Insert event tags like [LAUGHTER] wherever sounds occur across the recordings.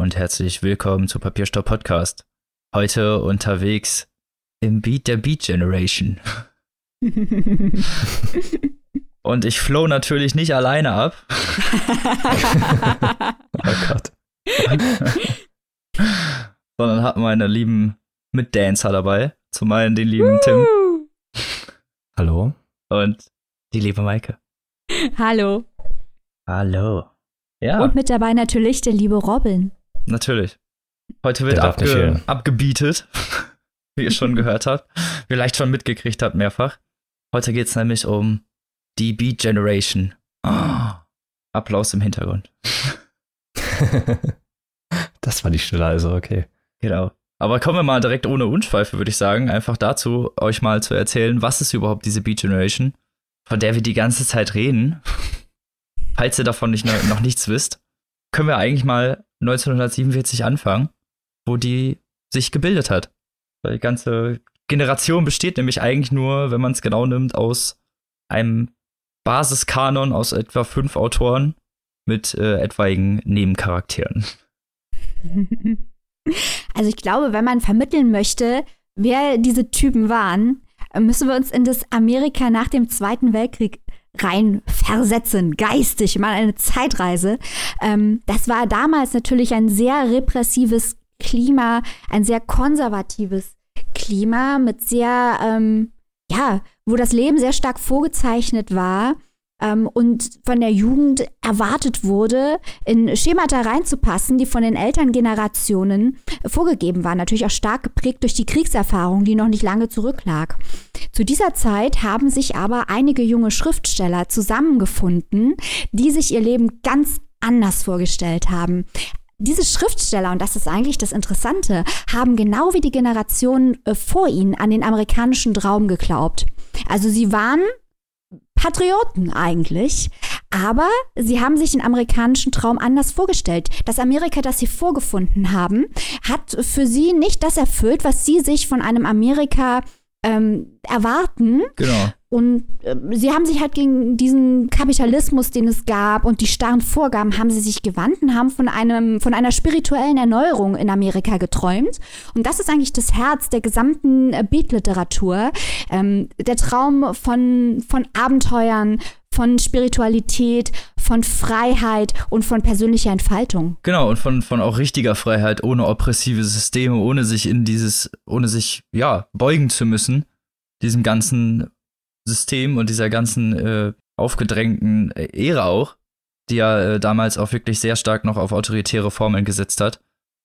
Und herzlich willkommen zu Papierstopp Podcast. Heute unterwegs im Beat der Beat Generation. [LAUGHS] und ich flow natürlich nicht alleine ab. [LAUGHS] oh Gott. [LAUGHS] Sondern habe meine lieben Mitdancer dabei. Zum einen den lieben Tim. Hallo. Und die liebe Maike. Hallo. Hallo. Ja. Und mit dabei natürlich der liebe Robin. Natürlich. Heute wird abge abgebietet, [LAUGHS] wie ihr schon gehört habt. Vielleicht schon mitgekriegt habt mehrfach. Heute geht es nämlich um die Beat Generation. Oh. Applaus im Hintergrund. [LAUGHS] das war die Stille, also okay. Genau. Aber kommen wir mal direkt ohne Unschweife, würde ich sagen, einfach dazu, euch mal zu erzählen, was ist überhaupt diese Beat Generation, von der wir die ganze Zeit reden. [LAUGHS] Falls ihr davon nicht, noch nichts wisst, können wir eigentlich mal 1947 anfangen, wo die sich gebildet hat. Weil die ganze Generation besteht nämlich eigentlich nur, wenn man es genau nimmt, aus einem Basiskanon aus etwa fünf Autoren mit äh, etwaigen Nebencharakteren. [LAUGHS] Also ich glaube, wenn man vermitteln möchte, wer diese Typen waren, müssen wir uns in das Amerika nach dem Zweiten Weltkrieg rein versetzen, geistig, mal eine Zeitreise. Ähm, das war damals natürlich ein sehr repressives Klima, ein sehr konservatives Klima mit sehr, ähm, ja, wo das Leben sehr stark vorgezeichnet war ähm, und von der Jugend erwartet wurde, in Schemata reinzupassen, die von den Elterngenerationen vorgegeben waren. Natürlich auch stark geprägt durch die Kriegserfahrung, die noch nicht lange zurücklag. Zu dieser Zeit haben sich aber einige junge Schriftsteller zusammengefunden, die sich ihr Leben ganz anders vorgestellt haben diese Schriftsteller, und das ist eigentlich das Interessante, haben genau wie die Generationen äh, vor ihnen an den amerikanischen Traum geglaubt. Also sie waren Patrioten eigentlich. Aber sie haben sich den amerikanischen Traum anders vorgestellt. Das Amerika, das sie vorgefunden haben, hat für sie nicht das erfüllt, was sie sich von einem Amerika ähm, erwarten. Genau. Und äh, sie haben sich halt gegen diesen Kapitalismus, den es gab und die starren Vorgaben, haben sie sich gewandt und haben von einem, von einer spirituellen Erneuerung in Amerika geträumt. Und das ist eigentlich das Herz der gesamten äh, Beat-Literatur. Ähm, der Traum von, von Abenteuern, von Spiritualität, von Freiheit und von persönlicher Entfaltung. Genau, und von, von auch richtiger Freiheit, ohne oppressive Systeme, ohne sich in dieses, ohne sich, ja, beugen zu müssen, diesem ganzen System und dieser ganzen äh, aufgedrängten äh, Ära auch, die ja äh, damals auch wirklich sehr stark noch auf autoritäre Formeln gesetzt hat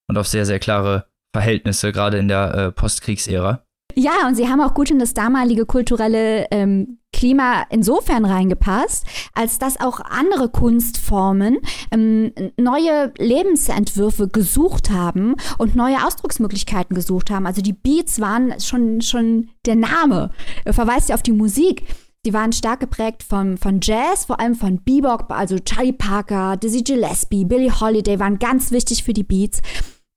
und auf sehr, sehr klare Verhältnisse, gerade in der äh, Postkriegsära. Ja, und sie haben auch gut in das damalige kulturelle ähm, Klima insofern reingepasst, als dass auch andere Kunstformen ähm, neue Lebensentwürfe gesucht haben und neue Ausdrucksmöglichkeiten gesucht haben. Also die Beats waren schon, schon der Name, verweist ja auf die Musik. Die waren stark geprägt von, von Jazz, vor allem von Bebop, also Charlie Parker, Dizzy Gillespie, Billie Holiday waren ganz wichtig für die Beats.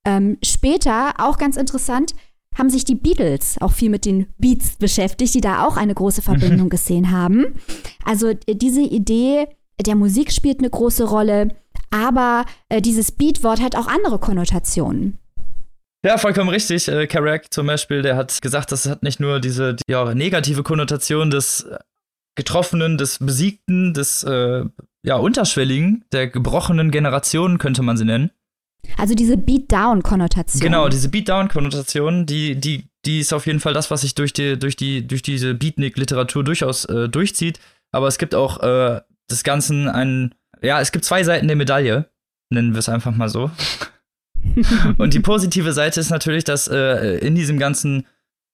Ähm, später, auch ganz interessant, haben sich die Beatles auch viel mit den Beats beschäftigt, die da auch eine große Verbindung mhm. gesehen haben. Also äh, diese Idee der Musik spielt eine große Rolle, aber äh, dieses Beat-Wort hat auch andere Konnotationen. Ja, vollkommen richtig. Äh, Carrack zum Beispiel, der hat gesagt, das hat nicht nur diese die, ja, negative Konnotation des Getroffenen, des Besiegten, des äh, ja, Unterschwelligen, der gebrochenen Generationen, könnte man sie nennen, also diese Beatdown-Konnotation. Genau, diese Beatdown-Konnotation, die, die, die ist auf jeden Fall das, was sich durch, die, durch, die, durch diese Beatnik-Literatur durchaus äh, durchzieht. Aber es gibt auch äh, des Ganzen einen, ja, es gibt zwei Seiten der Medaille, nennen wir es einfach mal so. [LAUGHS] Und die positive Seite ist natürlich, dass äh, in diesem ganzen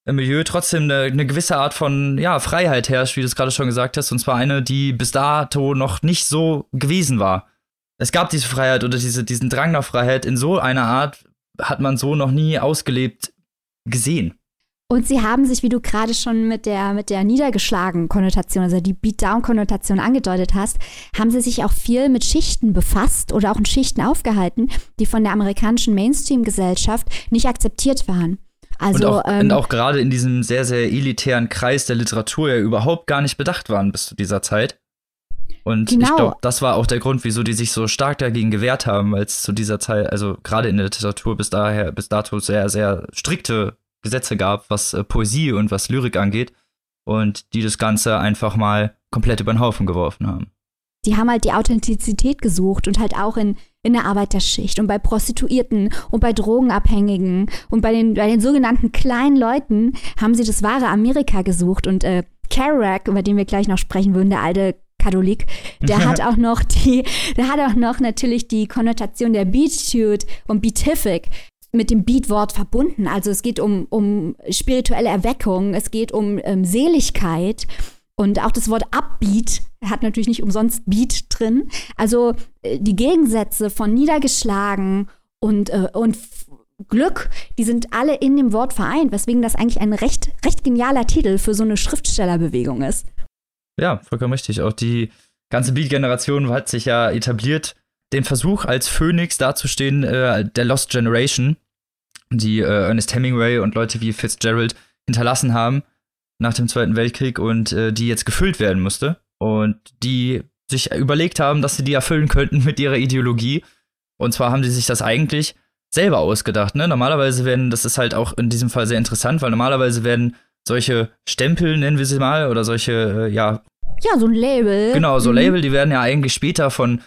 Milieu trotzdem eine, eine, gewisse Art von ja, Freiheit herrscht, wie du es gerade schon gesagt hast, und zwar eine, die bis dato noch nicht so gewesen war es gab diese Freiheit oder diese, diesen Drang nach Freiheit in so einer Art, hat man so noch nie ausgelebt gesehen. Und sie haben sich, wie du gerade schon mit der, mit der niedergeschlagen Konnotation, also die Beatdown-Konnotation angedeutet hast, haben sie sich auch viel mit Schichten befasst oder auch in Schichten aufgehalten, die von der amerikanischen Mainstream-Gesellschaft nicht akzeptiert waren. Also, und auch, ähm, auch gerade in diesem sehr, sehr elitären Kreis der Literatur ja überhaupt gar nicht bedacht waren bis zu dieser Zeit. Und Genau. ich glaube, das war auch der Grund, wieso die sich so stark dagegen gewehrt haben, weil es zu dieser Zeit, also gerade in der Literatur bis daher, bis dato sehr, sehr strikte Gesetze gab, was äh, Poesie und was Lyrik angeht. Und die das Ganze einfach mal komplett über den Haufen geworfen haben. Die haben halt die Authentizität gesucht und halt auch in, in der Arbeiterschicht und bei Prostituierten und bei Drogenabhängigen und bei den, bei den sogenannten kleinen Leuten haben sie das wahre Amerika gesucht und äh, Kerouac, über den wir gleich noch sprechen würden, der alte Katholik, der hat auch noch die, der hat auch noch natürlich die Konnotation der Beatitude und Beatific mit dem Beat-Wort verbunden. Also es geht um, um spirituelle Erweckung, es geht um ähm, Seligkeit und auch das Wort Upbeat hat natürlich nicht umsonst Beat drin. Also äh, die Gegensätze von niedergeschlagen und, äh, und Glück, die sind alle in dem Wort vereint, weswegen das eigentlich ein recht, recht genialer Titel für so eine Schriftstellerbewegung ist. Ja, vollkommen richtig. Auch die ganze Beat-Generation hat sich ja etabliert, den Versuch als Phoenix dazustehen, äh, der Lost Generation, die äh, Ernest Hemingway und Leute wie Fitzgerald hinterlassen haben nach dem Zweiten Weltkrieg und äh, die jetzt gefüllt werden musste. Und die sich überlegt haben, dass sie die erfüllen könnten mit ihrer Ideologie. Und zwar haben sie sich das eigentlich selber ausgedacht. Ne? Normalerweise werden, das ist halt auch in diesem Fall sehr interessant, weil normalerweise werden solche Stempel, nennen wir sie mal, oder solche, äh, ja, Ja, so ein Label. Genau, so Mhm. Label, die werden ja eigentlich später von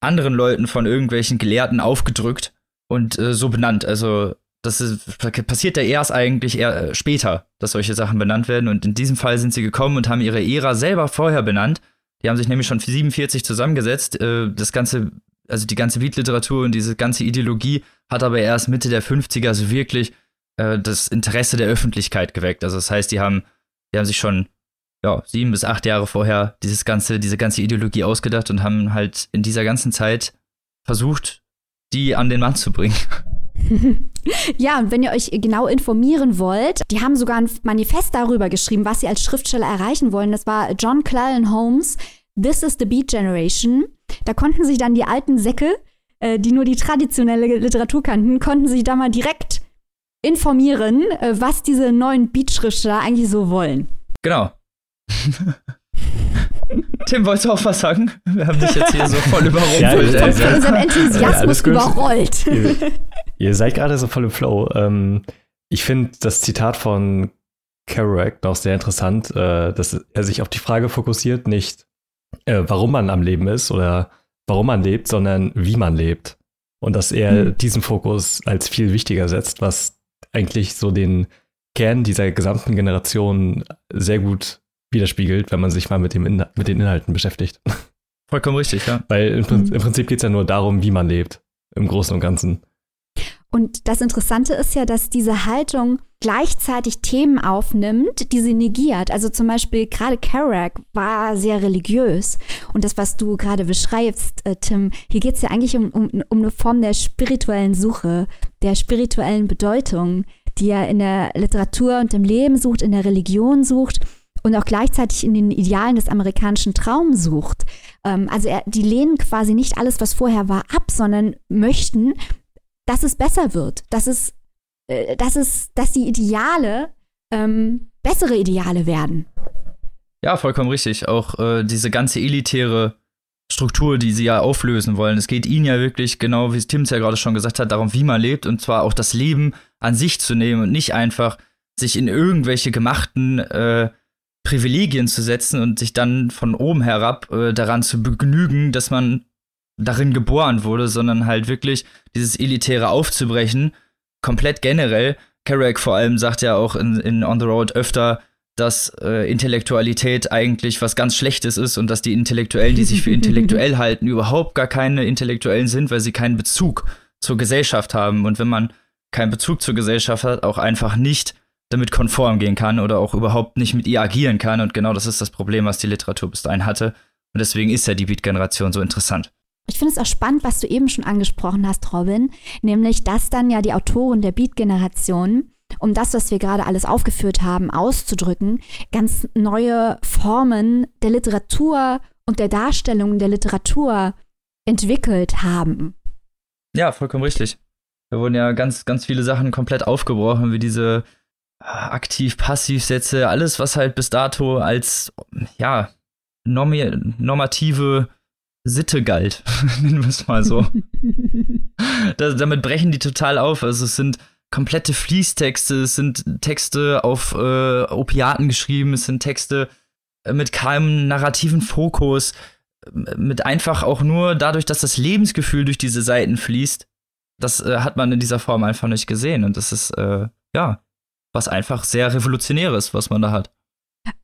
anderen Leuten, von irgendwelchen Gelehrten aufgedrückt und äh, so benannt. Also das ist, passiert ja erst eigentlich eher äh, später, dass solche Sachen benannt werden. Und in diesem Fall sind sie gekommen und haben ihre Ära selber vorher benannt. Die haben sich nämlich schon 47 zusammengesetzt. Äh, das ganze, also die ganze Beatliteratur und diese ganze Ideologie hat aber erst Mitte der 50er so wirklich äh, das Interesse der Öffentlichkeit geweckt. Also das heißt, die haben, die haben sich schon ja, sieben bis acht Jahre vorher dieses ganze, diese ganze Ideologie ausgedacht und haben halt in dieser ganzen Zeit versucht, die an den Mann zu bringen. [LAUGHS] Ja, und wenn ihr euch genau informieren wollt, die haben sogar ein Manifest darüber geschrieben, was sie als Schriftsteller erreichen wollen. Das war John Cleland Holmes, This is the Beat Generation. Da konnten sich dann die alten Säcke, äh, die nur die traditionelle Literatur kannten, konnten sich da mal direkt informieren, äh, was diese neuen Beat-Schriftsteller eigentlich so wollen. Genau. [LAUGHS] Tim, wolltest du auch was sagen? Wir haben dich jetzt hier so voll [LAUGHS] überrumpelt. [LAUGHS] Ja, ey. ja, Von ja. unserem Ja, Enthusiasmus gut. überrollt. ihr, ihr seid gerade so voll im Flow. Ähm, ich finde das Zitat von Kerouac noch sehr interessant, äh, dass er sich auf die Frage fokussiert, nicht äh, warum man am Leben ist oder warum man lebt, sondern wie man lebt. Und dass er Mhm. diesen Fokus als viel wichtiger setzt, was eigentlich so den Kern dieser gesamten Generation sehr gut widerspiegelt, wenn man sich mal mit, dem Inha mit den Inhalten beschäftigt. [LAUGHS] Vollkommen richtig, ja. Weil im, Mhm. im Prinzip geht es ja nur darum, wie man lebt, im Großen und Ganzen. Und das Interessante ist ja, dass diese Haltung gleichzeitig Themen aufnimmt, die sie negiert. Also zum Beispiel gerade Kerouac war sehr religiös. Und das, was du gerade beschreibst, äh, Tim, hier geht es ja eigentlich um, um, um eine Form der spirituellen Suche, der spirituellen Bedeutung, die er in der Literatur und im Leben sucht, in der Religion sucht und auch gleichzeitig in den Idealen des amerikanischen Traums sucht. Ähm, also er, die lehnen quasi nicht alles, was vorher war, ab, sondern möchten, dass es besser wird, dass es, äh, dass es, dass die Ideale ähm, bessere Ideale werden. Ja, vollkommen richtig. Auch äh, diese ganze elitäre Struktur, die sie ja auflösen wollen. Es geht ihnen ja wirklich, genau wie es Tim ja gerade schon gesagt hat, darum, wie man lebt und zwar auch das Leben an sich zu nehmen und nicht einfach sich in irgendwelche gemachten äh, Privilegien zu setzen und sich dann von oben herab äh, daran zu begnügen, dass man darin geboren wurde, sondern halt wirklich dieses Elitäre aufzubrechen, komplett generell. Kerouac vor allem sagt ja auch in, in On the Road öfter, dass äh, Intellektualität eigentlich was ganz Schlechtes ist und dass die Intellektuellen, die sich für [LAUGHS] intellektuell halten, überhaupt gar keine Intellektuellen sind, weil sie keinen Bezug zur Gesellschaft haben. Und wenn man keinen Bezug zur Gesellschaft hat, auch einfach nicht damit konform gehen kann oder auch überhaupt nicht mit ihr agieren kann. Und genau das ist das Problem, was die Literatur bis dahin hatte. Und deswegen ist ja die Beat-Generation so interessant. Ich finde es auch spannend, was du eben schon angesprochen hast, Robin, nämlich, dass dann ja die Autoren der Beat-Generation, um das, was wir gerade alles aufgeführt haben, auszudrücken, ganz neue Formen der Literatur und der Darstellung der Literatur entwickelt haben. Ja, vollkommen richtig. Da wurden ja ganz, ganz viele Sachen komplett aufgebrochen, wie diese äh, Aktiv-Passiv-Sätze, alles, was halt bis dato als, ja, normative Sitte galt. [LAUGHS] Nennen wir es mal so. [LAUGHS] das, damit brechen die total auf. Also es sind komplette Fließtexte, es sind Texte auf äh, Opiaten geschrieben, es sind Texte äh, mit keinem narrativen Fokus, äh, mit einfach auch nur dadurch, dass das Lebensgefühl durch diese Seiten fließt. Das äh, hat man in dieser Form einfach nicht gesehen. Und das ist, äh, ja, was einfach sehr revolutionäres, was man da hat.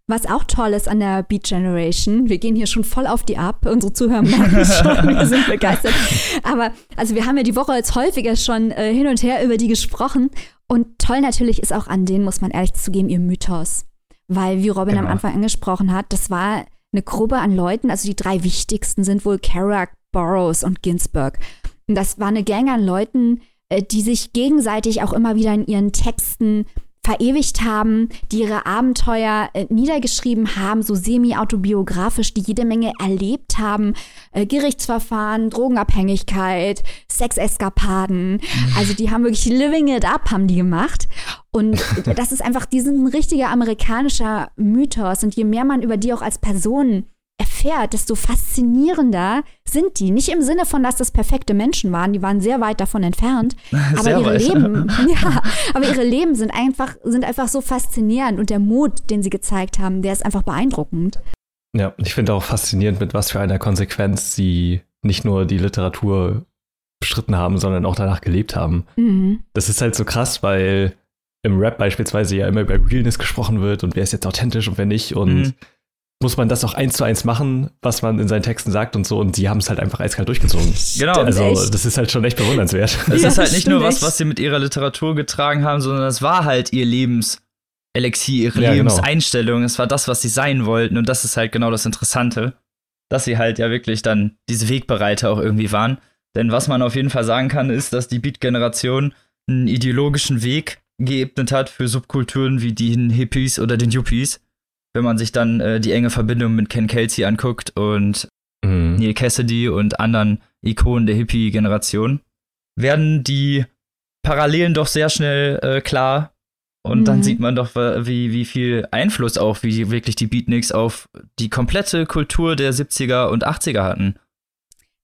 Was auch toll ist an der Beat Generation, wir gehen hier schon voll auf die ab, unsere Zuhörer merken schon, [LAUGHS] wir sind begeistert. Aber also wir haben ja die Woche jetzt häufiger schon äh, hin und her über die gesprochen. Und toll natürlich ist auch an denen, muss man ehrlich zugeben, ihr Mythos. Weil, wie Robin genau. am Anfang angesprochen hat, das war eine Gruppe an Leuten, also die drei wichtigsten sind wohl Kerouac, Burroughs und Ginsberg. Und das war eine Gang an Leuten, äh, die sich gegenseitig auch immer wieder in ihren Texten verewigt haben, die ihre Abenteuer äh, niedergeschrieben haben, so semi-autobiografisch, die jede Menge erlebt haben. Äh, Gerichtsverfahren, Drogenabhängigkeit, Sexeskapaden. Also die haben wirklich Living It Up, haben die gemacht. Und [LAUGHS] das ist einfach, die sind ein richtiger amerikanischer Mythos. Und je mehr man über die auch als Personen erfährt, desto faszinierender sind die. Nicht im Sinne von, dass das perfekte Menschen waren, die waren sehr weit davon entfernt. [LAUGHS] aber ihre weit. Leben, [LAUGHS] [LAUGHS] ja, aber ihre Leben sind einfach, sind einfach so faszinierend und der Mut, den sie gezeigt haben, der ist einfach beeindruckend. Ja, ich finde auch faszinierend, mit was für einer Konsequenz sie nicht nur die Literatur bestritten haben, sondern auch danach gelebt haben. Mhm. Das ist halt so krass, weil im Rap beispielsweise ja immer über Realness gesprochen wird und wer ist jetzt authentisch und wer nicht und mhm muss man das auch eins zu eins machen, was man in seinen Texten sagt und so. Und sie haben es halt einfach eiskalt durchgezogen. Genau. Also das ist halt schon echt bewundernswert. [LAUGHS] Es ja, ist halt nicht nur was, was sie mit ihrer Literatur getragen haben, sondern es war halt ihr Lebenselixier, ihre ja, genau. Lebenseinstellung. Genau. Es war das, was sie sein wollten. Und das ist halt genau das Interessante, dass sie halt ja wirklich dann diese Wegbereiter auch irgendwie waren. Denn was man auf jeden Fall sagen kann, ist, dass die Beat-Generation einen ideologischen Weg geebnet hat für Subkulturen wie die Hippies oder den Yuppies wenn man sich dann äh, die enge Verbindung mit Ken Kelsey anguckt und mhm. Neil Cassidy und anderen Ikonen der Hippie-Generation, werden die Parallelen doch sehr schnell äh, klar. Und mhm. dann sieht man doch, wie, wie viel Einfluss auch, wie wirklich die Beatniks auf die komplette Kultur der 70er und 80er hatten.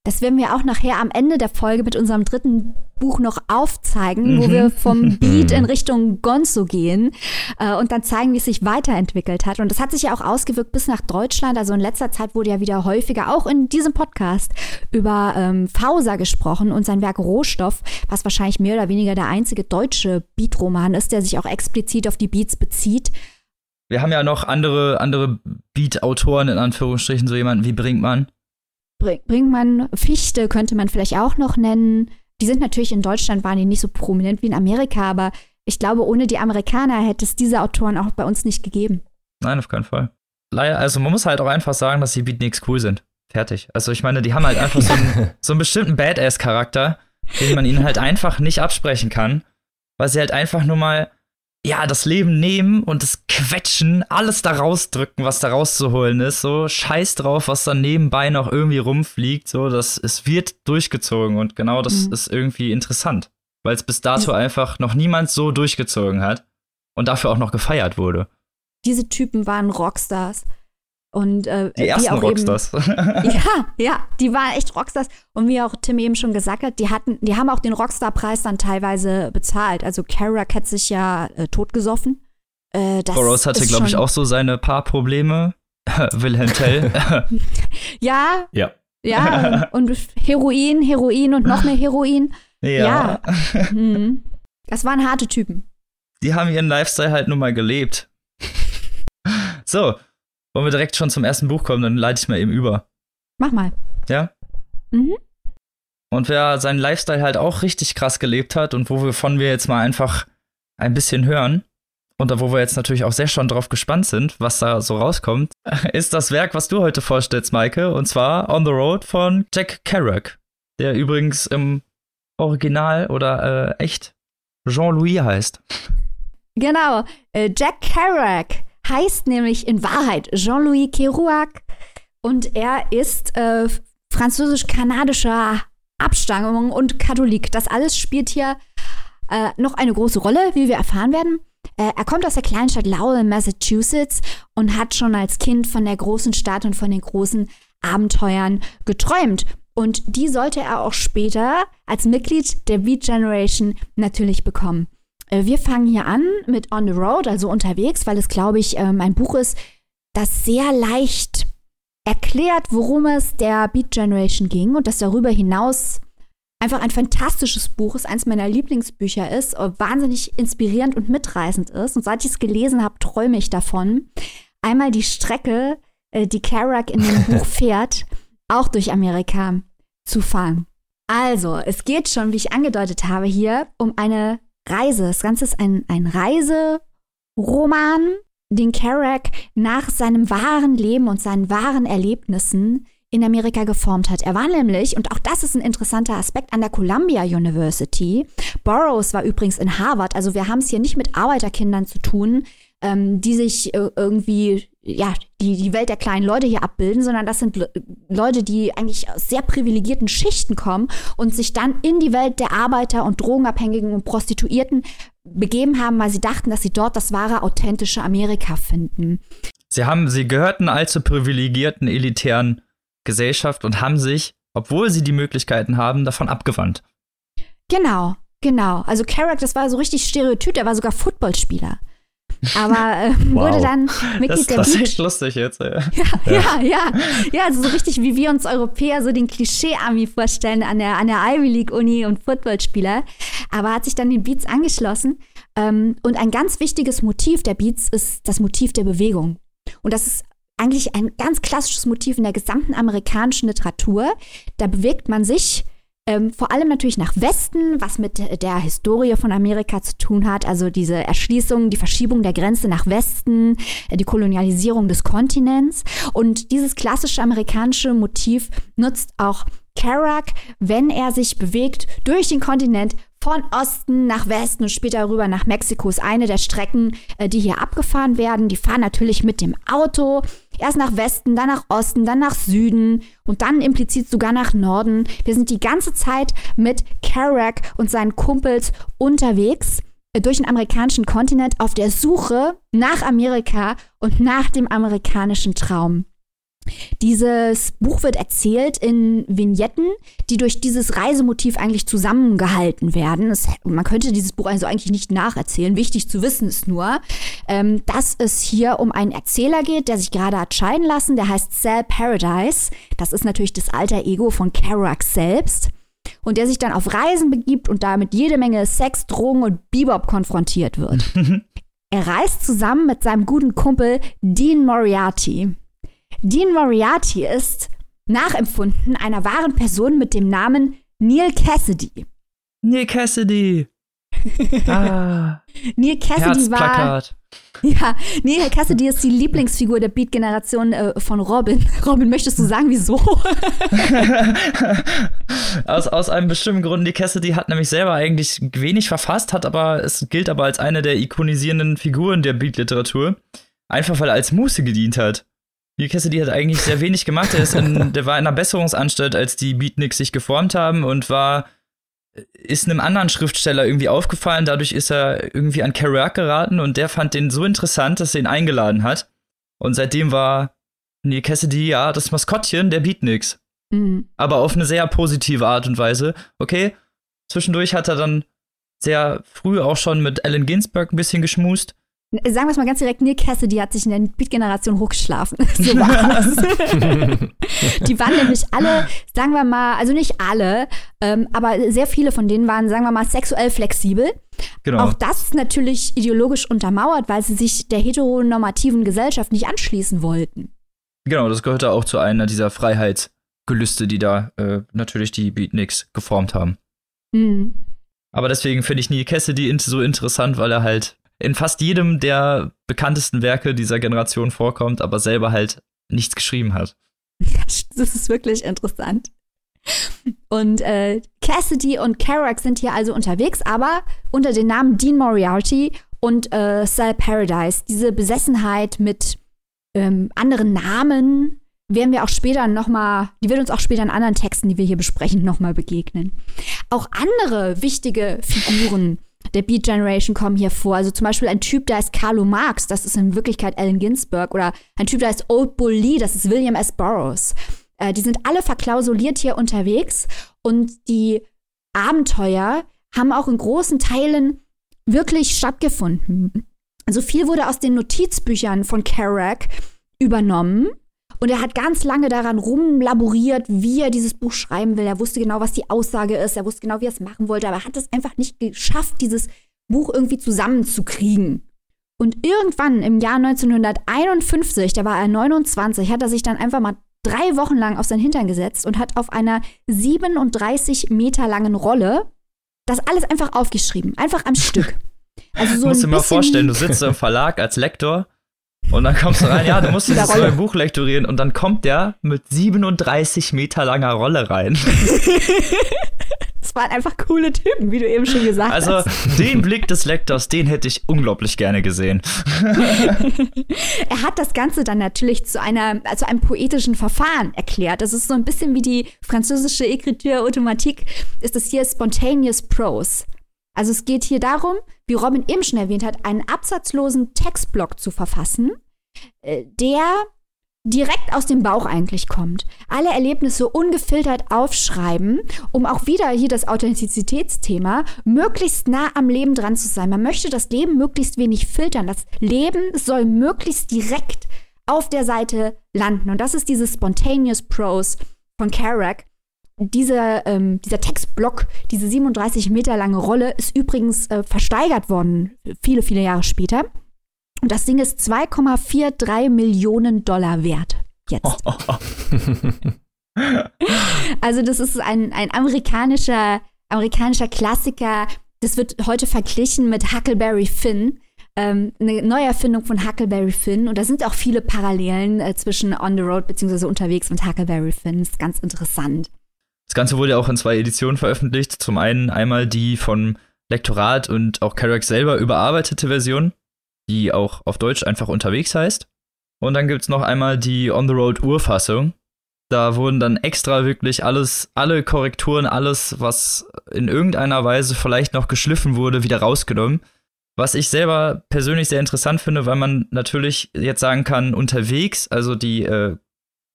Das werden wir auch nachher am Ende der Folge mit unserem dritten Buch noch aufzeigen, mhm. wo wir vom [LAUGHS] Beat in Richtung Gonzo gehen äh, und dann zeigen, wie es sich weiterentwickelt hat. Und das hat sich ja auch ausgewirkt bis nach Deutschland. Also in letzter Zeit wurde ja wieder häufiger, auch in diesem Podcast, über ähm, Fauser gesprochen und sein Werk Rohstoff, was wahrscheinlich mehr oder weniger der einzige deutsche Beat-Roman ist, der sich auch explizit auf die Beats bezieht. Wir haben ja noch andere, andere Beat-Autoren, in Anführungsstrichen, so jemanden wie Brinkmann Brinkmann, Fichte könnte man vielleicht auch noch nennen. Die sind natürlich in Deutschland, waren die nicht so prominent wie in Amerika, aber ich glaube, ohne die Amerikaner hätte es diese Autoren auch bei uns nicht gegeben. Nein, auf keinen Fall. Also man muss halt auch einfach sagen, dass die Beatniks cool sind. Fertig. Also ich meine, die haben halt einfach so einen, [LAUGHS] so einen bestimmten Badass-Charakter, den man ihnen halt einfach nicht absprechen kann, weil sie halt einfach nur mal ja, das Leben nehmen und das Quetschen, alles da rausdrücken, was da rauszuholen ist, so scheiß drauf, was dann nebenbei noch irgendwie rumfliegt, so, das, es wird durchgezogen und genau das mhm. ist irgendwie interessant, weil es bis dato einfach noch niemand so durchgezogen hat und dafür auch noch gefeiert wurde. Diese Typen waren Rockstars. Und, äh, die ersten Rockstars. Eben, [LAUGHS] ja, [LAUGHS] ja, die waren echt Rockstars. Und wie auch Tim eben schon gesagt hat, die hatten, die haben auch den Rockstar-Preis dann teilweise bezahlt. Also Kerouac hat sich ja äh, totgesoffen. Äh, Burroughs hatte, glaube ich, auch so seine paar Probleme. [LAUGHS] Wilhelm Tell. ja. Ja. Ja, und Heroin, Heroin und noch mehr Heroin. Ja. ja. Mhm. Das waren harte Typen. Die haben ihren Lifestyle halt nun mal gelebt. so, wollen wir direkt schon zum ersten Buch kommen, dann leite ich mal eben über. Mach mal. Ja? Mhm. Und wer seinen Lifestyle halt auch richtig krass gelebt hat und wovon wir jetzt mal einfach ein bisschen hören und da wo wir jetzt natürlich auch sehr schon drauf gespannt sind, was da so rauskommt, [LAUGHS] ist das Werk, was du heute vorstellst, Maike, und zwar On the Road von Jack Kerouac, der übrigens im Original oder äh, echt Jean-Louis heißt. Genau, äh, Jack Kerouac heißt nämlich in Wahrheit Jean-Louis Kerouac und er ist äh, französisch-kanadischer Abstammung und Katholik. Das alles spielt hier äh, noch eine große Rolle, wie wir erfahren werden. Äh, er kommt aus der kleinen Stadt Lowell, Massachusetts und hat schon als Kind von der großen Stadt und von den großen Abenteuern geträumt. Und die sollte er auch später als Mitglied der Beat Generation natürlich bekommen. Äh, wir fangen hier an mit On the Road, also unterwegs, weil es, glaube ich, ähm, ein Buch ist, das sehr leicht erklärt, worum es der Beat Generation ging und das darüber hinaus einfach ein fantastisches Buch ist, eins meiner Lieblingsbücher ist, äh, wahnsinnig inspirierend und mitreißend ist. Und seit ich es gelesen habe, träume ich davon, einmal die Strecke, äh, die Kerouac in dem Buch [LAUGHS] fährt, auch durch Amerika zu fahren. Also, es geht schon, wie ich angedeutet habe, hier um eine Reise. Das Ganze ist ein, ein Reiseroman, den Kerouac nach seinem wahren Leben und seinen wahren Erlebnissen in Amerika geformt hat. Er war nämlich, und auch das ist ein interessanter Aspekt, an der Columbia University. Burroughs war übrigens in Harvard, also wir haben es hier nicht mit Arbeiterkindern zu tun, ähm, die sich äh, irgendwie, ja, die, die Welt der kleinen Leute hier abbilden, sondern das sind Le Leute, die eigentlich aus sehr privilegierten Schichten kommen und sich dann in die Welt der Arbeiter und Drogenabhängigen und Prostituierten begeben haben, weil sie dachten, dass sie dort das wahre, authentische Amerika finden. Sie haben, sie gehörten allzu privilegierten, elitären Gesellschaft und haben sich, obwohl sie die Möglichkeiten haben, davon abgewandt. Genau, genau. Also Carrack, das war so richtig Stereotyp, der war sogar Footballspieler. Aber äh, wow. wurde dann Mitglied das, der Das ist echt lustig jetzt. Ja. Ja, ja, ja. Ja, also so richtig, wie wir uns Europäer so den Klischee-Army vorstellen an der, an der Ivy League-Uni und Footballspieler. Aber hat sich dann den Beats angeschlossen. Ähm, und ein ganz wichtiges Motiv der Beats ist das Motiv der Bewegung. Und das ist eigentlich ein ganz klassisches Motiv in der gesamten amerikanischen Literatur. Da bewegt man sich ähm, vor allem natürlich nach Westen, was mit der Historie von Amerika zu tun hat, also diese Erschließung, die Verschiebung der Grenze nach Westen, äh, die Kolonialisierung des Kontinents. Und dieses klassische amerikanische Motiv nutzt auch Kerouac, wenn er sich bewegt durch den Kontinent von Osten nach Westen und später rüber nach Mexiko ist eine der Strecken, äh, die hier abgefahren werden. Die fahren natürlich mit dem Auto. Erst nach Westen, dann nach Osten, dann nach Süden und dann implizit sogar nach Norden. Wir sind die ganze Zeit mit Kerouac und seinen Kumpels unterwegs äh, durch den amerikanischen Kontinent auf der Suche nach Amerika und nach dem amerikanischen Traum. Dieses Buch wird erzählt in Vignetten, die durch dieses Reisemotiv eigentlich zusammengehalten werden. Es, man könnte dieses Buch also eigentlich nicht nacherzählen. Wichtig zu wissen ist nur, ähm, dass es hier um einen Erzähler geht, der sich gerade hat scheiden lassen. Der heißt Sal Paradise. Das ist natürlich das alter Ego von Kerouac selbst. Und der sich dann auf Reisen begibt und damit jede Menge Sex, Drogen und Bebop konfrontiert wird. [LAUGHS] er reist zusammen mit seinem guten Kumpel Dean Moriarty. Dean Moriarty ist nachempfunden einer wahren Person mit dem Namen Neil Cassidy. Neil Cassidy. [LAUGHS] ah. Neil Cassidy war. Ja, Neil Cassidy ist die Lieblingsfigur der Beat-Generation äh, von Robin. [LAUGHS] Robin, möchtest du sagen, wieso? [LAUGHS] aus, aus einem bestimmten Grund. Neil Cassidy hat nämlich selber eigentlich wenig verfasst, hat aber, es gilt aber als eine der ikonisierenden Figuren der Beat-Literatur. Einfach weil er als Muße gedient hat. Neil Cassidy hat eigentlich sehr wenig gemacht. Er ist in, [LAUGHS] der war in einer Besserungsanstalt, als die Beatniks sich geformt haben und war ist einem anderen Schriftsteller irgendwie aufgefallen. Dadurch ist er irgendwie an Kerouac geraten und der fand den so interessant, dass er ihn eingeladen hat. Und seitdem war Neil Cassidy ja das Maskottchen der Beatniks. Mhm. Aber auf eine sehr positive Art und Weise. Okay, zwischendurch hat er dann sehr früh auch schon mit Allen Ginsberg ein bisschen geschmust. Sagen wir es mal ganz direkt, Neil Cassidy hat sich in der Beat-Generation hochgeschlafen. [LAUGHS] so war es. [LAUGHS] die waren nämlich alle, sagen wir mal, also nicht alle, ähm, aber sehr viele von denen waren, sagen wir mal, sexuell flexibel. Genau. Auch das ist natürlich ideologisch untermauert, weil sie sich der heteronormativen Gesellschaft nicht anschließen wollten. Genau, das gehörte auch zu einer dieser Freiheitsgelüste, die da äh, natürlich die Beatniks geformt haben. Mhm. Aber deswegen finde ich Neil Cassidy so interessant, weil er halt in fast jedem der bekanntesten Werke dieser Generation vorkommt, aber selber halt nichts geschrieben hat. Das ist wirklich interessant. Und äh, Cassidy und Kerouac sind hier also unterwegs, aber unter den Namen Dean Moriarty und äh, Sal Paradise. Diese Besessenheit mit ähm, anderen Namen werden wir auch später noch mal, die wird uns auch später in anderen Texten, die wir hier besprechen, noch mal begegnen. Auch andere wichtige Figuren der Beat Generation kommen hier vor. Also zum Beispiel ein Typ, der heißt Carlo Marx, das ist in Wirklichkeit Allen Ginsberg. Oder ein Typ, der heißt Old Bull Lee, das ist William S. Burroughs. Äh, die sind alle verklausuliert hier unterwegs und die Abenteuer haben auch in großen Teilen wirklich stattgefunden. Also viel wurde aus den Notizbüchern von Kerouac übernommen. Und er hat ganz lange daran rumlaboriert, wie er dieses Buch schreiben will. Er wusste genau, was die Aussage ist. Er wusste genau, wie er es machen wollte. Aber er hat es einfach nicht geschafft, dieses Buch irgendwie zusammenzukriegen. Und irgendwann im Jahr 1951, da war er 29, hat er sich dann einfach mal drei Wochen lang auf sein Hintern gesetzt und hat auf einer 37 Meter langen Rolle das alles einfach aufgeschrieben. Einfach am Stück. [LAUGHS] Also so du musst dir mal vorstellen, du [LAUGHS] sitzt im Verlag als Lektor und dann kommst du rein, ja, du musst dieses neue Buch lektorieren und dann kommt der mit 37 Meter langer Rolle rein. [LAUGHS] Das waren einfach coole Typen, wie du eben schon gesagt also, hast. Also den Blick des Lektors, den hätte ich unglaublich gerne gesehen. [LAUGHS] er hat das Ganze dann natürlich zu einer, zu einem poetischen Verfahren erklärt. Das ist so ein bisschen wie die französische Écriture automatique, ist das hier Spontaneous Prose. Also es geht hier darum, wie Robin eben schon erwähnt hat, einen absatzlosen Textblock zu verfassen, äh, der direkt aus dem Bauch eigentlich kommt. Alle Erlebnisse ungefiltert aufschreiben, um auch wieder hier das Authentizitätsthema möglichst nah am Leben dran zu sein. Man möchte das Leben möglichst wenig filtern. Das Leben soll möglichst direkt auf der Seite landen. Und das ist dieses Spontaneous Prose von Kerouac. Dieser, ähm, dieser Textblock, diese 37 Meter lange Rolle, ist übrigens äh, versteigert worden, viele, viele Jahre später. Und das Ding ist 2,43 Millionen Dollar wert. Jetzt. [LAUGHS] also, das ist ein, ein amerikanischer, amerikanischer Klassiker. Das wird heute verglichen mit Huckleberry Finn. Ähm, eine Neuerfindung von Huckleberry Finn. Und da sind auch viele Parallelen äh, zwischen On the Road bzw. unterwegs mit Huckleberry Finn. Das ist ganz interessant. Das Ganze wurde ja auch in zwei Editionen veröffentlicht. Zum einen einmal die vom Lektorat und auch Carrack selber überarbeitete Version die auch auf Deutsch einfach unterwegs heißt. Und dann gibt es noch einmal die On the Road Urfassung. Da wurden dann extra wirklich alles, alle Korrekturen, alles, was in irgendeiner Weise vielleicht noch geschliffen wurde, wieder rausgenommen. Was ich selber persönlich sehr interessant finde, weil man natürlich jetzt sagen kann, unterwegs, also die äh,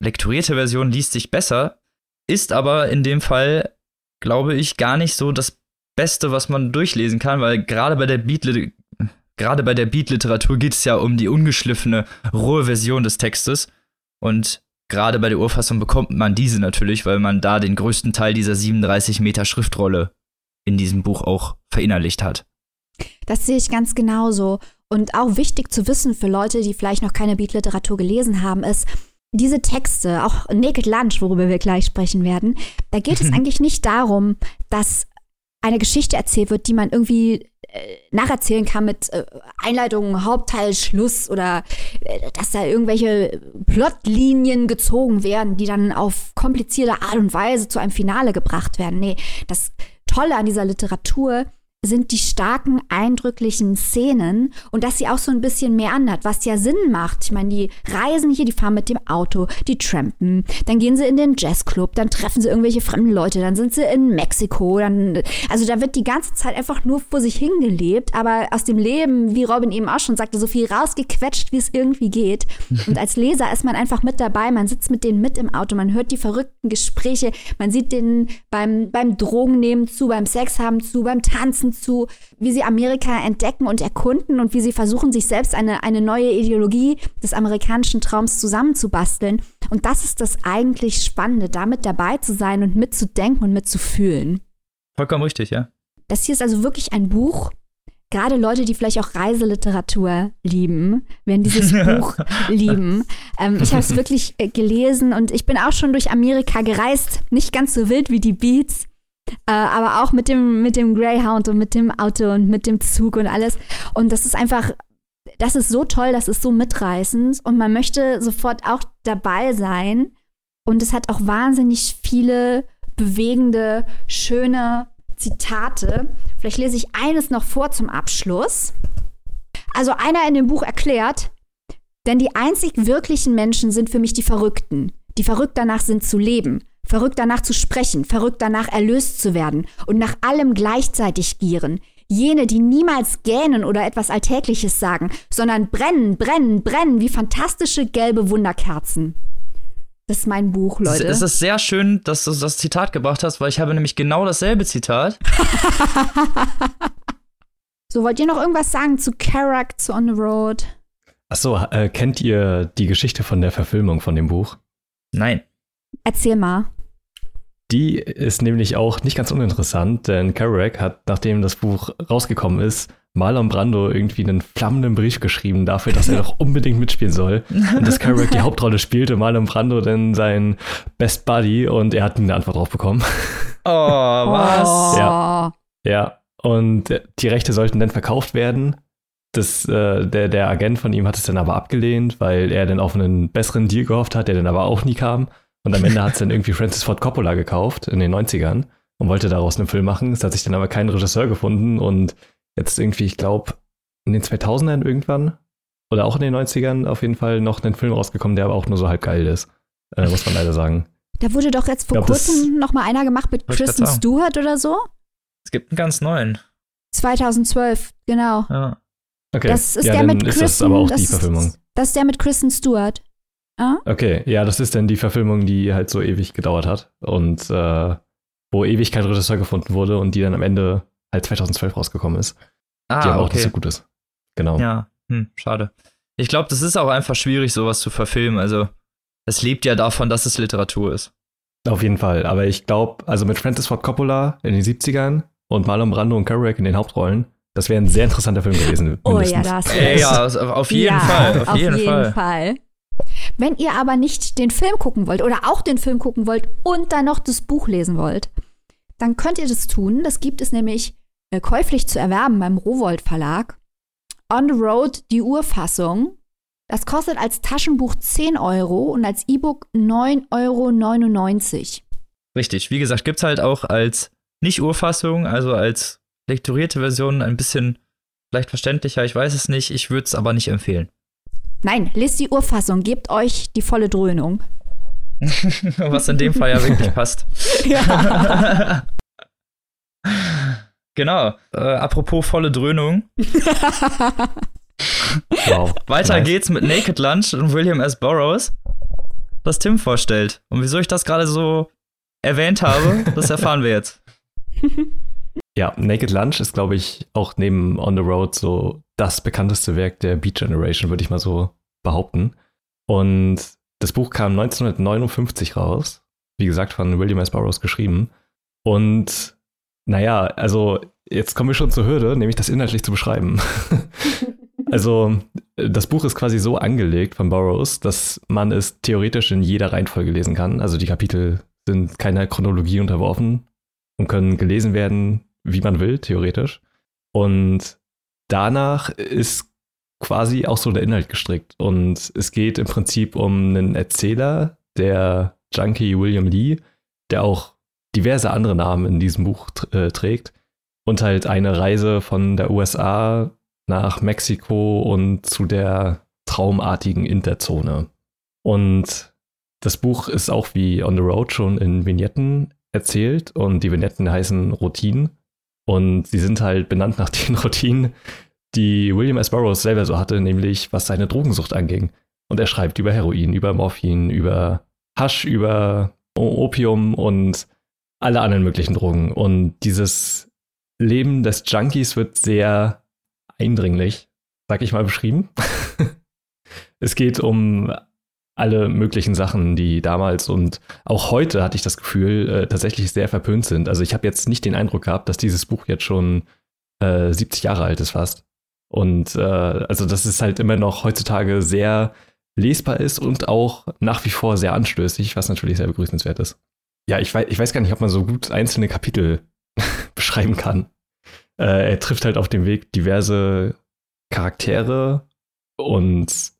lektorierte Version liest sich besser, ist aber in dem Fall, glaube ich, gar nicht so das Beste, was man durchlesen kann, weil gerade bei der Beat gerade bei der Beat-Literatur geht es ja um die ungeschliffene, rohe Version des Textes. Und gerade bei der Urfassung bekommt man diese natürlich, weil man da den größten Teil dieser 37 Meter Schriftrolle in diesem Buch auch verinnerlicht hat. Das sehe ich ganz genauso. Und auch wichtig zu wissen für Leute, die vielleicht noch keine Beat-Literatur gelesen haben, ist, diese Texte, auch Naked Lunch, worüber wir gleich sprechen werden, da geht es eigentlich nicht darum, dass eine Geschichte erzählt wird, die man irgendwie äh, nacherzählen kann mit äh, Einleitung, Hauptteil, Schluss oder äh, dass da irgendwelche Plotlinien gezogen werden, die dann auf komplizierte Art und Weise zu einem Finale gebracht werden. Nee, das Tolle an dieser Literatur sind die starken, eindrücklichen Szenen und dass sie auch so ein bisschen mehr andert, was ja Sinn macht. Ich meine, die reisen hier, die fahren mit dem Auto, die trampen, dann gehen sie in den Jazzclub, dann treffen sie irgendwelche fremden Leute, dann sind sie in Mexiko, dann, also da wird die ganze Zeit einfach nur vor sich hingelebt, aber aus dem Leben, wie Robin eben auch schon sagte, so viel rausgequetscht, wie es irgendwie geht. [LAUGHS] Und als Leser ist man einfach mit dabei, man sitzt mit denen mit im Auto, man hört die verrückten Gespräche, man sieht denen beim, beim Drogennehmen zu, beim Sex haben zu, beim Tanzen zu, wie sie Amerika entdecken und erkunden und wie sie versuchen, sich selbst eine, eine neue Ideologie des amerikanischen Traums zusammenzubasteln. Und das ist das eigentlich Spannende, damit dabei zu sein und mitzudenken und mitzufühlen. Vollkommen richtig, ja. Das hier ist also wirklich ein Buch. Gerade Leute, die vielleicht auch Reiseliteratur lieben, werden dieses [LAUGHS] Buch lieben. Ähm, ich habe es [LAUGHS] wirklich äh, gelesen und ich bin auch schon durch Amerika gereist. Nicht ganz so wild wie die Beats, äh, aber auch mit dem, mit dem Greyhound und mit dem Auto und mit dem Zug und alles. Und das ist einfach, das ist so toll, das ist so mitreißend und man möchte sofort auch dabei sein. Und es hat auch wahnsinnig viele bewegende, schöne Zitate. Vielleicht lese ich eines noch vor zum Abschluss. Also einer in dem Buch erklärt, denn die einzig wirklichen Menschen sind für mich die Verrückten, die verrückt danach sind zu leben, verrückt danach zu sprechen, verrückt danach erlöst zu werden und nach allem gleichzeitig gieren. Jene, die niemals gähnen oder etwas Alltägliches sagen, sondern brennen, brennen, brennen wie fantastische gelbe Wunderkerzen. Das ist mein Buch, Leute. Es ist sehr schön, dass du das Zitat gebracht hast, weil ich habe nämlich genau dasselbe Zitat. [LAUGHS] so, wollt ihr noch irgendwas sagen zu Character on the Road? Achso, äh, kennt ihr die Geschichte von der Verfilmung von dem Buch? Nein. Erzähl mal. Die ist nämlich auch nicht ganz uninteressant, denn Kerouac hat, nachdem das Buch rausgekommen ist, Marlon Brando irgendwie einen flammenden Brief geschrieben dafür, dass er [LAUGHS] doch unbedingt mitspielen soll. Und dass Kerouac die Hauptrolle spielte, Marlon Brando dann sein Best Buddy und er hat eine Antwort drauf bekommen. Oh, was? [LAUGHS] Oh. Ja. Ja. Und die Rechte sollten dann verkauft werden. Das, äh, der, der Agent von ihm hat es dann aber abgelehnt, weil er dann auf einen besseren Deal gehofft hat, der dann aber auch nie kam. Und am Ende hat es dann irgendwie Francis Ford Coppola gekauft in den 90ern und wollte daraus einen Film machen. Es hat sich dann aber kein Regisseur gefunden und jetzt irgendwie, ich glaube, in den 2000ern irgendwann oder auch in den 90ern auf jeden Fall noch einen Film rausgekommen, der aber auch nur so halb geil ist. Äh, muss man leider sagen. Da wurde doch jetzt vor glaub, kurzem noch mal einer gemacht mit Kristen. Stewart oder so. Es gibt einen ganz neuen. 2012, genau. Ja. Okay, Das ist ja, der dann mit ist Kristen. das aber auch das, die Verfilmung. Das ist der mit Kristen Stewart. Ah? Okay, ja, das ist dann die Verfilmung, die halt so ewig gedauert hat und äh, wo ewig kein Regisseur gefunden wurde und die dann am Ende halt 2012 rausgekommen ist. die Ah, aber auch nicht okay. so gut ist. Genau. Ja, hm, schade. Ich glaube, das ist auch einfach schwierig, sowas zu verfilmen. Also, es lebt ja davon, dass es Literatur ist. Auf jeden Fall. Aber ich glaube, also mit Francis Ford Coppola in den 70ern und Marlon Brando und Kerouac in den Hauptrollen, das wäre ein sehr interessanter Film gewesen. Oh ja, mindestens. da hast du Ey, recht. ja, auf jeden ja, Fall. Auf, jeden, Fall. Fall. Wenn ihr aber nicht den Film gucken wollt oder auch den Film gucken wollt und dann noch das Buch lesen wollt, dann könnt ihr das tun. Das gibt es nämlich äh, käuflich zu erwerben beim Rowold Verlag. On the Road, die Urfassung. Das kostet als Taschenbuch 10 Euro und als E-Book 9,99 Euro. Richtig. Wie gesagt, gibt's halt auch als Nicht-Urfassung, also als lektorierte Version ein bisschen vielleicht verständlicher. Ich weiß es nicht. Ich würde es aber nicht empfehlen. Nein, lest die Urfassung, gebt euch die volle Dröhnung. [LAUGHS] Was in dem Fall ja wirklich passt. [LAUGHS] Ja. [LAUGHS] Genau. Äh, apropos volle Dröhnung. Wow. Weiter Nice. geht's mit Naked Lunch und William S. Burroughs, das Tim vorstellt. Und wieso ich das gerade so erwähnt habe, das erfahren wir jetzt. Ja, Naked Lunch ist, glaube ich, auch neben On the Road so das bekannteste Werk der Beat Generation, würde ich mal so behaupten. Und das Buch kam 1959 raus. Wie gesagt, von William S. Burroughs geschrieben. Und naja, also jetzt kommen wir schon zur Hürde, nämlich das inhaltlich zu beschreiben. [LAUGHS] also, das Buch ist quasi so angelegt von Burroughs, dass man es theoretisch in jeder Reihenfolge lesen kann. Also die Kapitel sind keiner Chronologie unterworfen und können gelesen werden, wie man will, theoretisch. Und danach ist quasi auch so der Inhalt gestrickt. Und es geht im Prinzip um einen Erzähler, der Junkie William Lee, der auch diverse andere Namen in diesem Buch äh, trägt. Und halt eine Reise von der USA nach Mexiko und zu der traumartigen Interzone. Und das Buch ist auch wie On the Road schon in Vignetten erzählt und die Vignetten heißen Routinen und sie sind halt benannt nach den [LAUGHS] Routinen, die William S. Burroughs selber so hatte, nämlich was seine Drogensucht anging. Und er schreibt über Heroin, über Morphin, über Hasch, über Opium und alle anderen möglichen Drogen. Und dieses Leben des Junkies wird sehr eindringlich, sag ich mal, beschrieben. [LAUGHS] es geht um alle möglichen Sachen, die damals und auch heute hatte ich das Gefühl, äh, tatsächlich sehr verpönt sind. Also ich habe jetzt nicht den Eindruck gehabt, dass dieses Buch jetzt schon äh, 70 Jahre alt ist fast. Und äh, also dass es halt immer noch heutzutage sehr lesbar ist und auch nach wie vor sehr anstößig, was natürlich sehr begrüßenswert ist. Ja, ich weiß, ich weiß gar nicht, ob man so gut einzelne Kapitel [LAUGHS] beschreiben kann. Äh, er trifft halt auf dem Weg diverse Charaktere und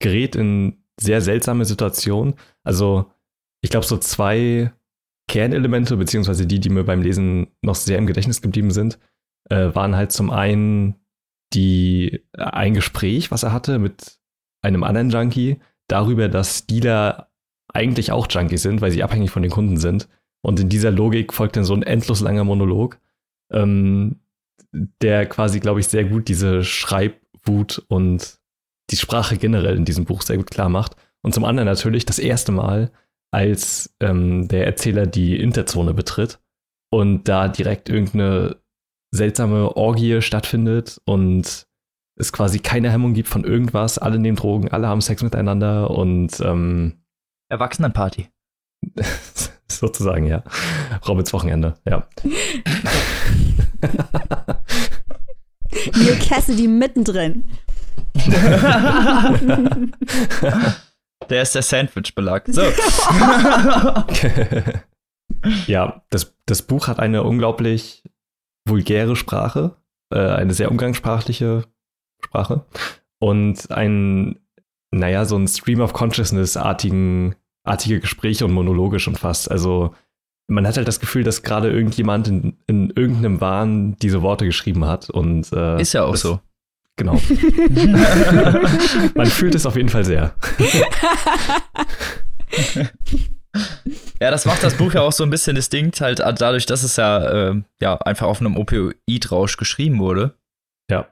gerät in sehr seltsame Situationen. Also, ich glaube, so zwei Kernelemente, beziehungsweise die, die mir beim Lesen noch sehr im Gedächtnis geblieben sind, äh, waren halt zum einen die, äh, ein Gespräch, was er hatte mit einem anderen Junkie, darüber, dass Dealer eigentlich auch Junkies sind, weil sie abhängig von den Kunden sind. Und in dieser Logik folgt dann so ein endlos langer Monolog, ähm, der quasi, glaube ich, sehr gut diese Schreibwut und die Sprache generell in diesem Buch sehr gut klar macht. Und zum anderen natürlich das erste Mal, als ähm, der Erzähler die Interzone betritt und da direkt irgendeine seltsame Orgie stattfindet und es quasi keine Hemmung gibt von irgendwas. Alle nehmen Drogen, alle haben Sex miteinander und ähm, Erwachsenenparty. [LAUGHS] sozusagen, ja. Robins Wochenende, ja. [LAUGHS] Neil Cassidy mittendrin. [LAUGHS] Der ist der Sandwich-Belag. So. [LAUGHS] ja, das, das Buch hat eine unglaublich vulgäre Sprache, äh, eine sehr umgangssprachliche Sprache und ein, naja, so ein Stream of Consciousness-artigen, artige Gespräche und Monologe schon fast. Also man hat halt das Gefühl, dass gerade irgendjemand in, in irgendeinem Wahn diese Worte geschrieben hat. Und, äh, ist ja auch das, so. Genau. [LAUGHS] man fühlt es auf jeden Fall sehr. Ja, das macht das Buch ja auch so ein bisschen distinkt, halt dadurch, dass es ja, äh, ja einfach auf einem Opioidrausch geschrieben wurde. Ja.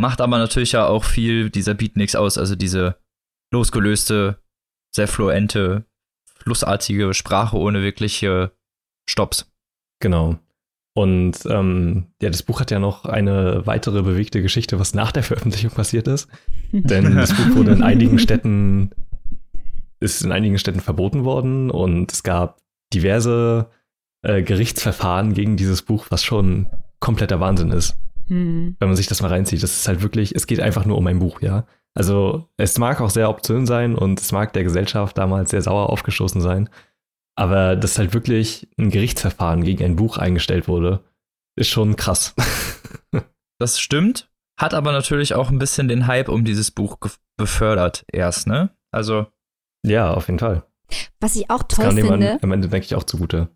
Macht aber natürlich ja auch viel dieser Beatniks aus, also diese losgelöste, sehr fluente, flussartige Sprache ohne wirkliche Stops. Genau. Und ähm, ja, das Buch hat ja noch eine weitere bewegte Geschichte, was nach der Veröffentlichung passiert ist. [LAUGHS] Denn das Buch wurde in einigen Städten, ist in einigen Städten verboten worden und es gab diverse äh, Gerichtsverfahren gegen dieses Buch, was schon kompletter Wahnsinn ist. Mhm. Wenn man sich das mal reinzieht. Das ist halt wirklich, es geht einfach nur um ein Buch, ja. Also es mag auch sehr obszön sein und es mag der Gesellschaft damals sehr sauer aufgestoßen sein. Aber dass halt wirklich ein Gerichtsverfahren gegen ein Buch eingestellt wurde, ist schon krass. [LAUGHS] das stimmt, hat aber natürlich auch ein bisschen den Hype um dieses Buch befördert erst, ne? Also. Ja, auf jeden Fall. Was ich auch toll das kam finde. am Ende denke ich auch zugute.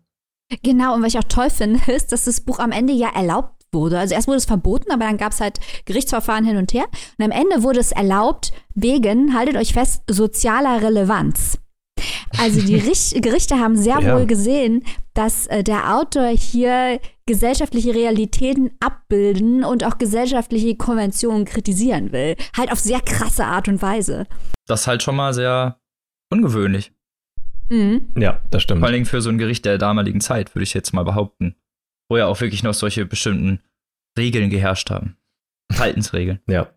Genau, und was ich auch toll finde, [LAUGHS] ist, dass das Buch am Ende ja erlaubt wurde. Also erst wurde es verboten, aber dann gab es halt Gerichtsverfahren hin und her. Und am Ende wurde es erlaubt wegen, haltet euch fest, sozialer Relevanz. Also die Richt Gerichte haben sehr ja. wohl gesehen, dass äh, der Autor hier gesellschaftliche Realitäten abbilden und auch gesellschaftliche Konventionen kritisieren will. Halt auf sehr krasse Art und Weise. Das ist halt schon mal sehr ungewöhnlich. Mhm. Ja, das stimmt. Vor allem für so ein Gericht der damaligen Zeit, würde ich jetzt mal behaupten. Wo ja auch wirklich noch solche bestimmten Regeln geherrscht haben. [LAUGHS] Verhaltensregeln. Ja.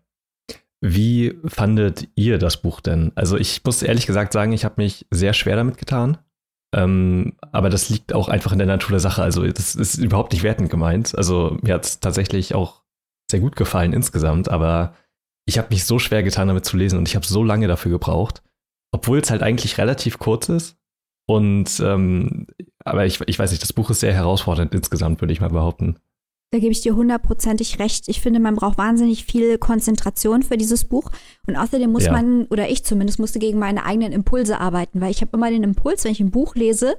Wie fandet ihr das Buch denn? Also ich muss ehrlich gesagt sagen, ich habe mich sehr schwer damit getan. Ähm, aber das liegt auch einfach in der Natur der Sache. Also das ist überhaupt nicht wertend gemeint. Also mir hat es tatsächlich auch sehr gut gefallen insgesamt, aber ich habe mich so schwer getan, damit zu lesen und ich habe so lange dafür gebraucht, obwohl es halt eigentlich relativ kurz ist. Und ähm, aber ich, ich weiß nicht, das Buch ist sehr herausfordernd insgesamt, würde ich mal behaupten. Da gebe ich dir hundertprozentig recht. Ich finde, man braucht wahnsinnig viel Konzentration für dieses Buch. Und außerdem muss ja. man, oder ich zumindest, musste gegen meine eigenen Impulse arbeiten, weil ich habe immer den Impuls, wenn ich ein Buch lese,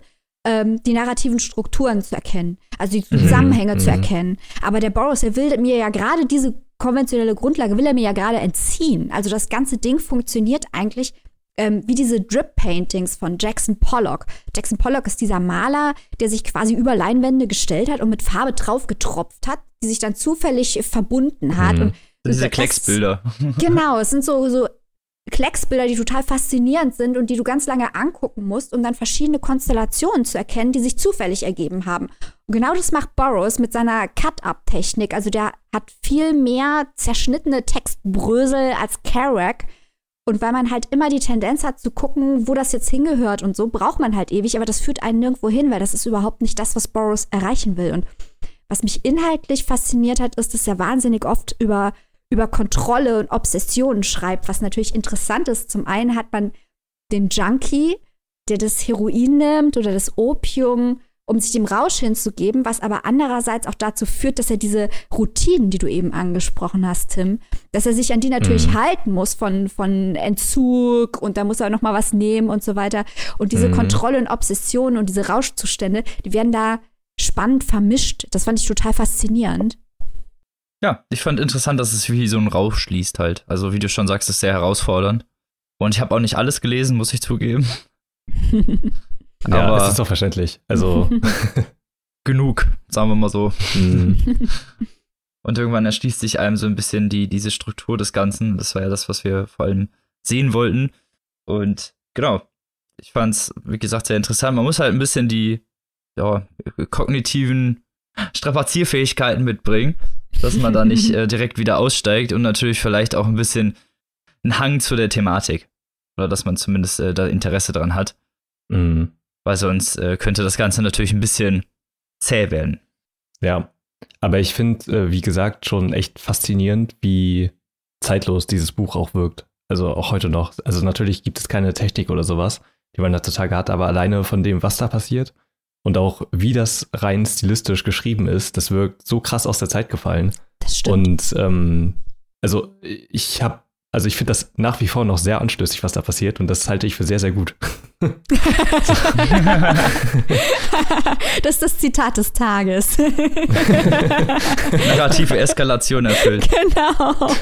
ähm, die narrativen Strukturen zu erkennen, also die mhm. Zusammenhänge mhm. zu erkennen. Aber der Boris, er will mir ja gerade diese konventionelle Grundlage, will er mir ja gerade entziehen. Also das ganze Ding funktioniert eigentlich ähm, wie diese Drip-Paintings von Jackson Pollock. Jackson Pollock ist dieser Maler, der sich quasi über Leinwände gestellt hat und mit Farbe drauf getropft hat, die sich dann zufällig verbunden hat. Mhm. Und diese Klecksbilder. [LAUGHS] Genau, es sind so, so Klecksbilder, die total faszinierend sind und die du ganz lange angucken musst, um dann verschiedene Konstellationen zu erkennen, die sich zufällig ergeben haben. Und genau das macht Burroughs mit seiner Cut-Up-Technik. Also der hat viel mehr zerschnittene Textbrösel als Kerouac. Und weil man halt immer die Tendenz hat zu gucken, wo das jetzt hingehört und so, braucht man halt ewig, aber das führt einen nirgendwo hin, weil das ist überhaupt nicht das, was Burroughs erreichen will. Und was mich inhaltlich fasziniert hat, ist, dass er wahnsinnig oft über, über Kontrolle und Obsessionen schreibt, was natürlich interessant ist. Zum einen hat man den Junkie, der das Heroin nimmt oder das Opium um sich dem Rausch hinzugeben, was aber andererseits auch dazu führt, dass er diese Routinen, die du eben angesprochen hast, Tim, dass er sich an die natürlich mhm. halten muss von, von Entzug und da muss er noch mal was nehmen und so weiter. Und diese mhm. Kontrolle und Obsession und diese Rauschzustände, die werden da spannend vermischt. Das fand ich total faszinierend. Ja, ich fand interessant, dass es wie so ein Rausch schließt halt. Also wie du schon sagst, ist sehr herausfordernd. Und ich habe auch nicht alles gelesen, muss ich zugeben. [LAUGHS] Ja, aber das ist doch verständlich. Also [LAUGHS] [LAUGHS] genug, sagen wir mal so. Mhm. [LAUGHS] Und irgendwann erschließt sich einem so ein bisschen die, diese Struktur des Ganzen. Das war ja das, was wir vor allem sehen wollten. Und genau, ich fand es, wie gesagt, sehr interessant. Man muss halt ein bisschen die ja, kognitiven Strapazierfähigkeiten mitbringen, dass man da nicht äh, direkt wieder aussteigt und natürlich vielleicht auch ein bisschen einen Hang zu der Thematik. Oder dass man zumindest äh, da Interesse dran hat. Mhm. Weil sonst äh, könnte das Ganze natürlich ein bisschen zäh werden. Ja, aber ich finde, äh, wie gesagt, schon echt faszinierend, wie zeitlos dieses Buch auch wirkt. Also auch heute noch. Also natürlich gibt es keine Technik oder sowas, die man heutzutage hat, aber alleine von dem, was da passiert und auch wie das rein stilistisch geschrieben ist, das wirkt so krass aus der Zeit gefallen. Das stimmt. Und ähm, also ich habe, also ich finde das nach wie vor noch sehr anstößig, was da passiert und das halte ich für sehr, sehr gut. [LAUGHS] das ist das Zitat des Tages. Narrative Eskalation erfüllt. [LAUGHS] genau.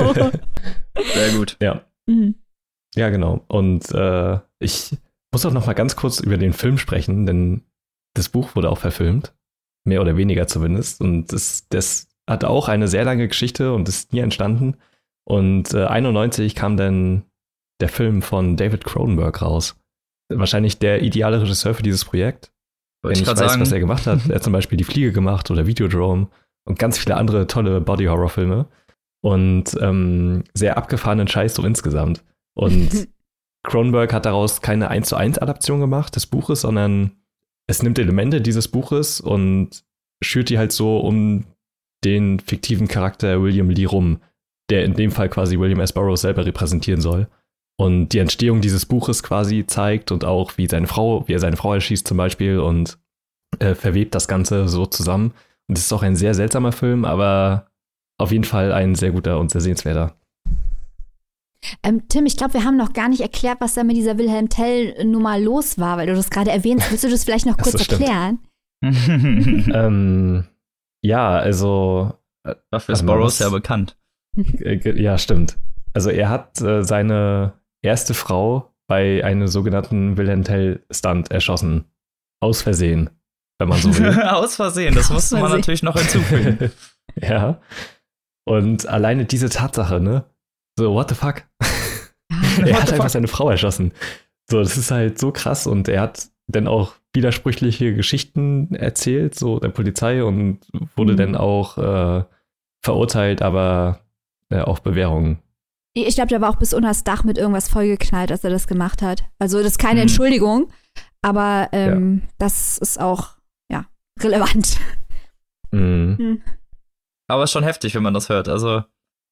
Sehr gut. Ja. Mhm. Ja, genau. Und äh, ich muss auch noch mal ganz kurz über den Film sprechen, denn das Buch wurde auch verfilmt. Mehr oder weniger zumindest. Und das, das hat auch eine sehr lange Geschichte und ist nie entstanden. Und äh, 91 kam dann der Film von David Cronenberg raus. Wahrscheinlich der ideale Regisseur für dieses Projekt. Wenn ich ich gerade weiß, sagen. was er gemacht hat. Er hat zum Beispiel Die Fliege gemacht oder Videodrome und ganz viele andere tolle Body-Horror-Filme. Und ähm, sehr abgefahrenen Scheiß so insgesamt. Und [LAUGHS] Cronenberg hat daraus keine 1 zu 1 Adaption gemacht des Buches, sondern es nimmt Elemente dieses Buches und schürt die halt so um den fiktiven Charakter William Lee rum, der in dem Fall quasi William S. Burroughs selber repräsentieren soll. Und die Entstehung dieses Buches quasi zeigt und auch wie seine Frau, wie er seine Frau erschießt zum Beispiel und äh, verwebt das Ganze so zusammen. Und es ist auch ein sehr seltsamer Film, aber auf jeden Fall ein sehr guter und sehr sehenswerter. Ähm, Tim, ich glaube, wir haben noch gar nicht erklärt, was da mit dieser Wilhelm Tell-Nummer los war, weil du das gerade erwähnst. Willst du das vielleicht noch kurz erklären? [LAUGHS] ähm, ja, also Dafür ist mal, Burroughs ja bekannt. Äh, Ja, stimmt. Also er hat äh, seine erste Frau bei einem sogenannten Wilhelm Tell-Stunt erschossen. Aus Versehen, wenn man so will. [LAUGHS] Aus Versehen, das musste man natürlich noch hinzufügen. [LAUGHS] ja. Und alleine diese Tatsache, ne? So, what the fuck? [LAUGHS] er What hat einfach fuck? seine Frau erschossen. So, das ist halt so krass und er hat dann auch widersprüchliche Geschichten erzählt, so der Polizei und wurde Mhm. dann auch äh, verurteilt, aber äh, auf Bewährung. Ich glaube, der war auch bis unter das Dach mit irgendwas vollgeknallt, als er das gemacht hat. Also das ist keine Mhm. Entschuldigung, aber ähm, das ist auch, ja, relevant. Mhm. Aber schon heftig, wenn man das hört. Also,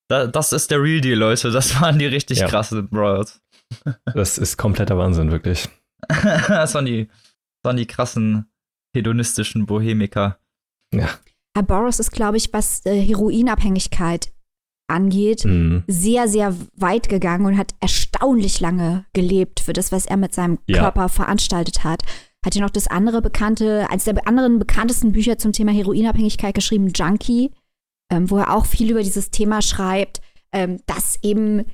da, das ist der Real Deal, Leute. Das waren die richtig Ja. krassen Bros. [LAUGHS] Das ist kompletter Wahnsinn, wirklich. [LAUGHS] das waren die, das waren die krassen hedonistischen Bohemiker. Ja. Herr Boris ist, glaube ich, was äh, Heroinabhängigkeit angeht, Mhm. sehr, sehr weit gegangen und hat erstaunlich lange gelebt für das, was er mit seinem Ja. Körper veranstaltet hat. Hat ja noch das andere bekannte, eines der anderen bekanntesten Bücher zum Thema Heroinabhängigkeit geschrieben, Junkie, ähm, wo er auch viel über dieses Thema schreibt, ähm, dass eben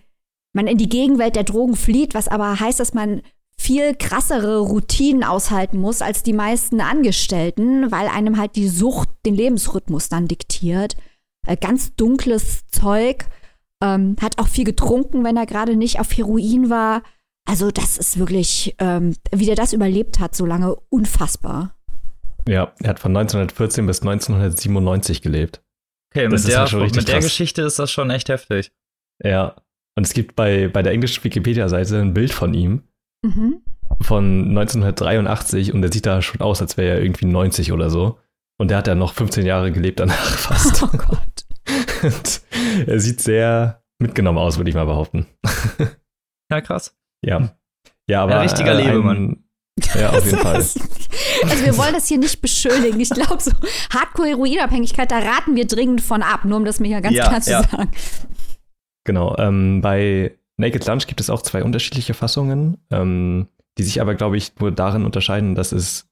man in die Gegenwelt der Drogen flieht, was aber heißt, dass man viel krassere Routinen aushalten muss als die meisten Angestellten, weil einem halt die Sucht den Lebensrhythmus dann diktiert. Äh, ganz dunkles Zeug. Ähm, hat auch viel getrunken, wenn er gerade nicht auf Heroin war. Also das ist wirklich, ähm, wie der das überlebt hat, so lange unfassbar. Ja, er hat von 1914 bis 1997 gelebt. Okay, Das mit ist der, halt schon richtig mit der. Geschichte ist das schon echt heftig. Ja. Und es gibt bei, bei der englischen Wikipedia-Seite ein Bild von ihm Mhm. von 1983 und der sieht da schon aus, als wäre er irgendwie 90 oder so. Und der hat ja noch 15 Jahre gelebt danach [LAUGHS] fast. Oh Gott. Und er sieht sehr mitgenommen aus, würde ich mal behaupten. Ja, krass. Ja. Ja, aber. Ein richtiger äh, ein- Lebemann. Ja, auf jeden Fall. Also wir wollen das hier nicht beschönigen. Ich glaube, so Hardcore-Heroinabhängigkeit, da raten wir dringend von ab, nur um das mir hier ganz Ja, klar zu ja. sagen. Genau. Ähm, bei Naked Lunch gibt es auch zwei unterschiedliche Fassungen, ähm, die sich aber, glaube ich, nur darin unterscheiden, dass es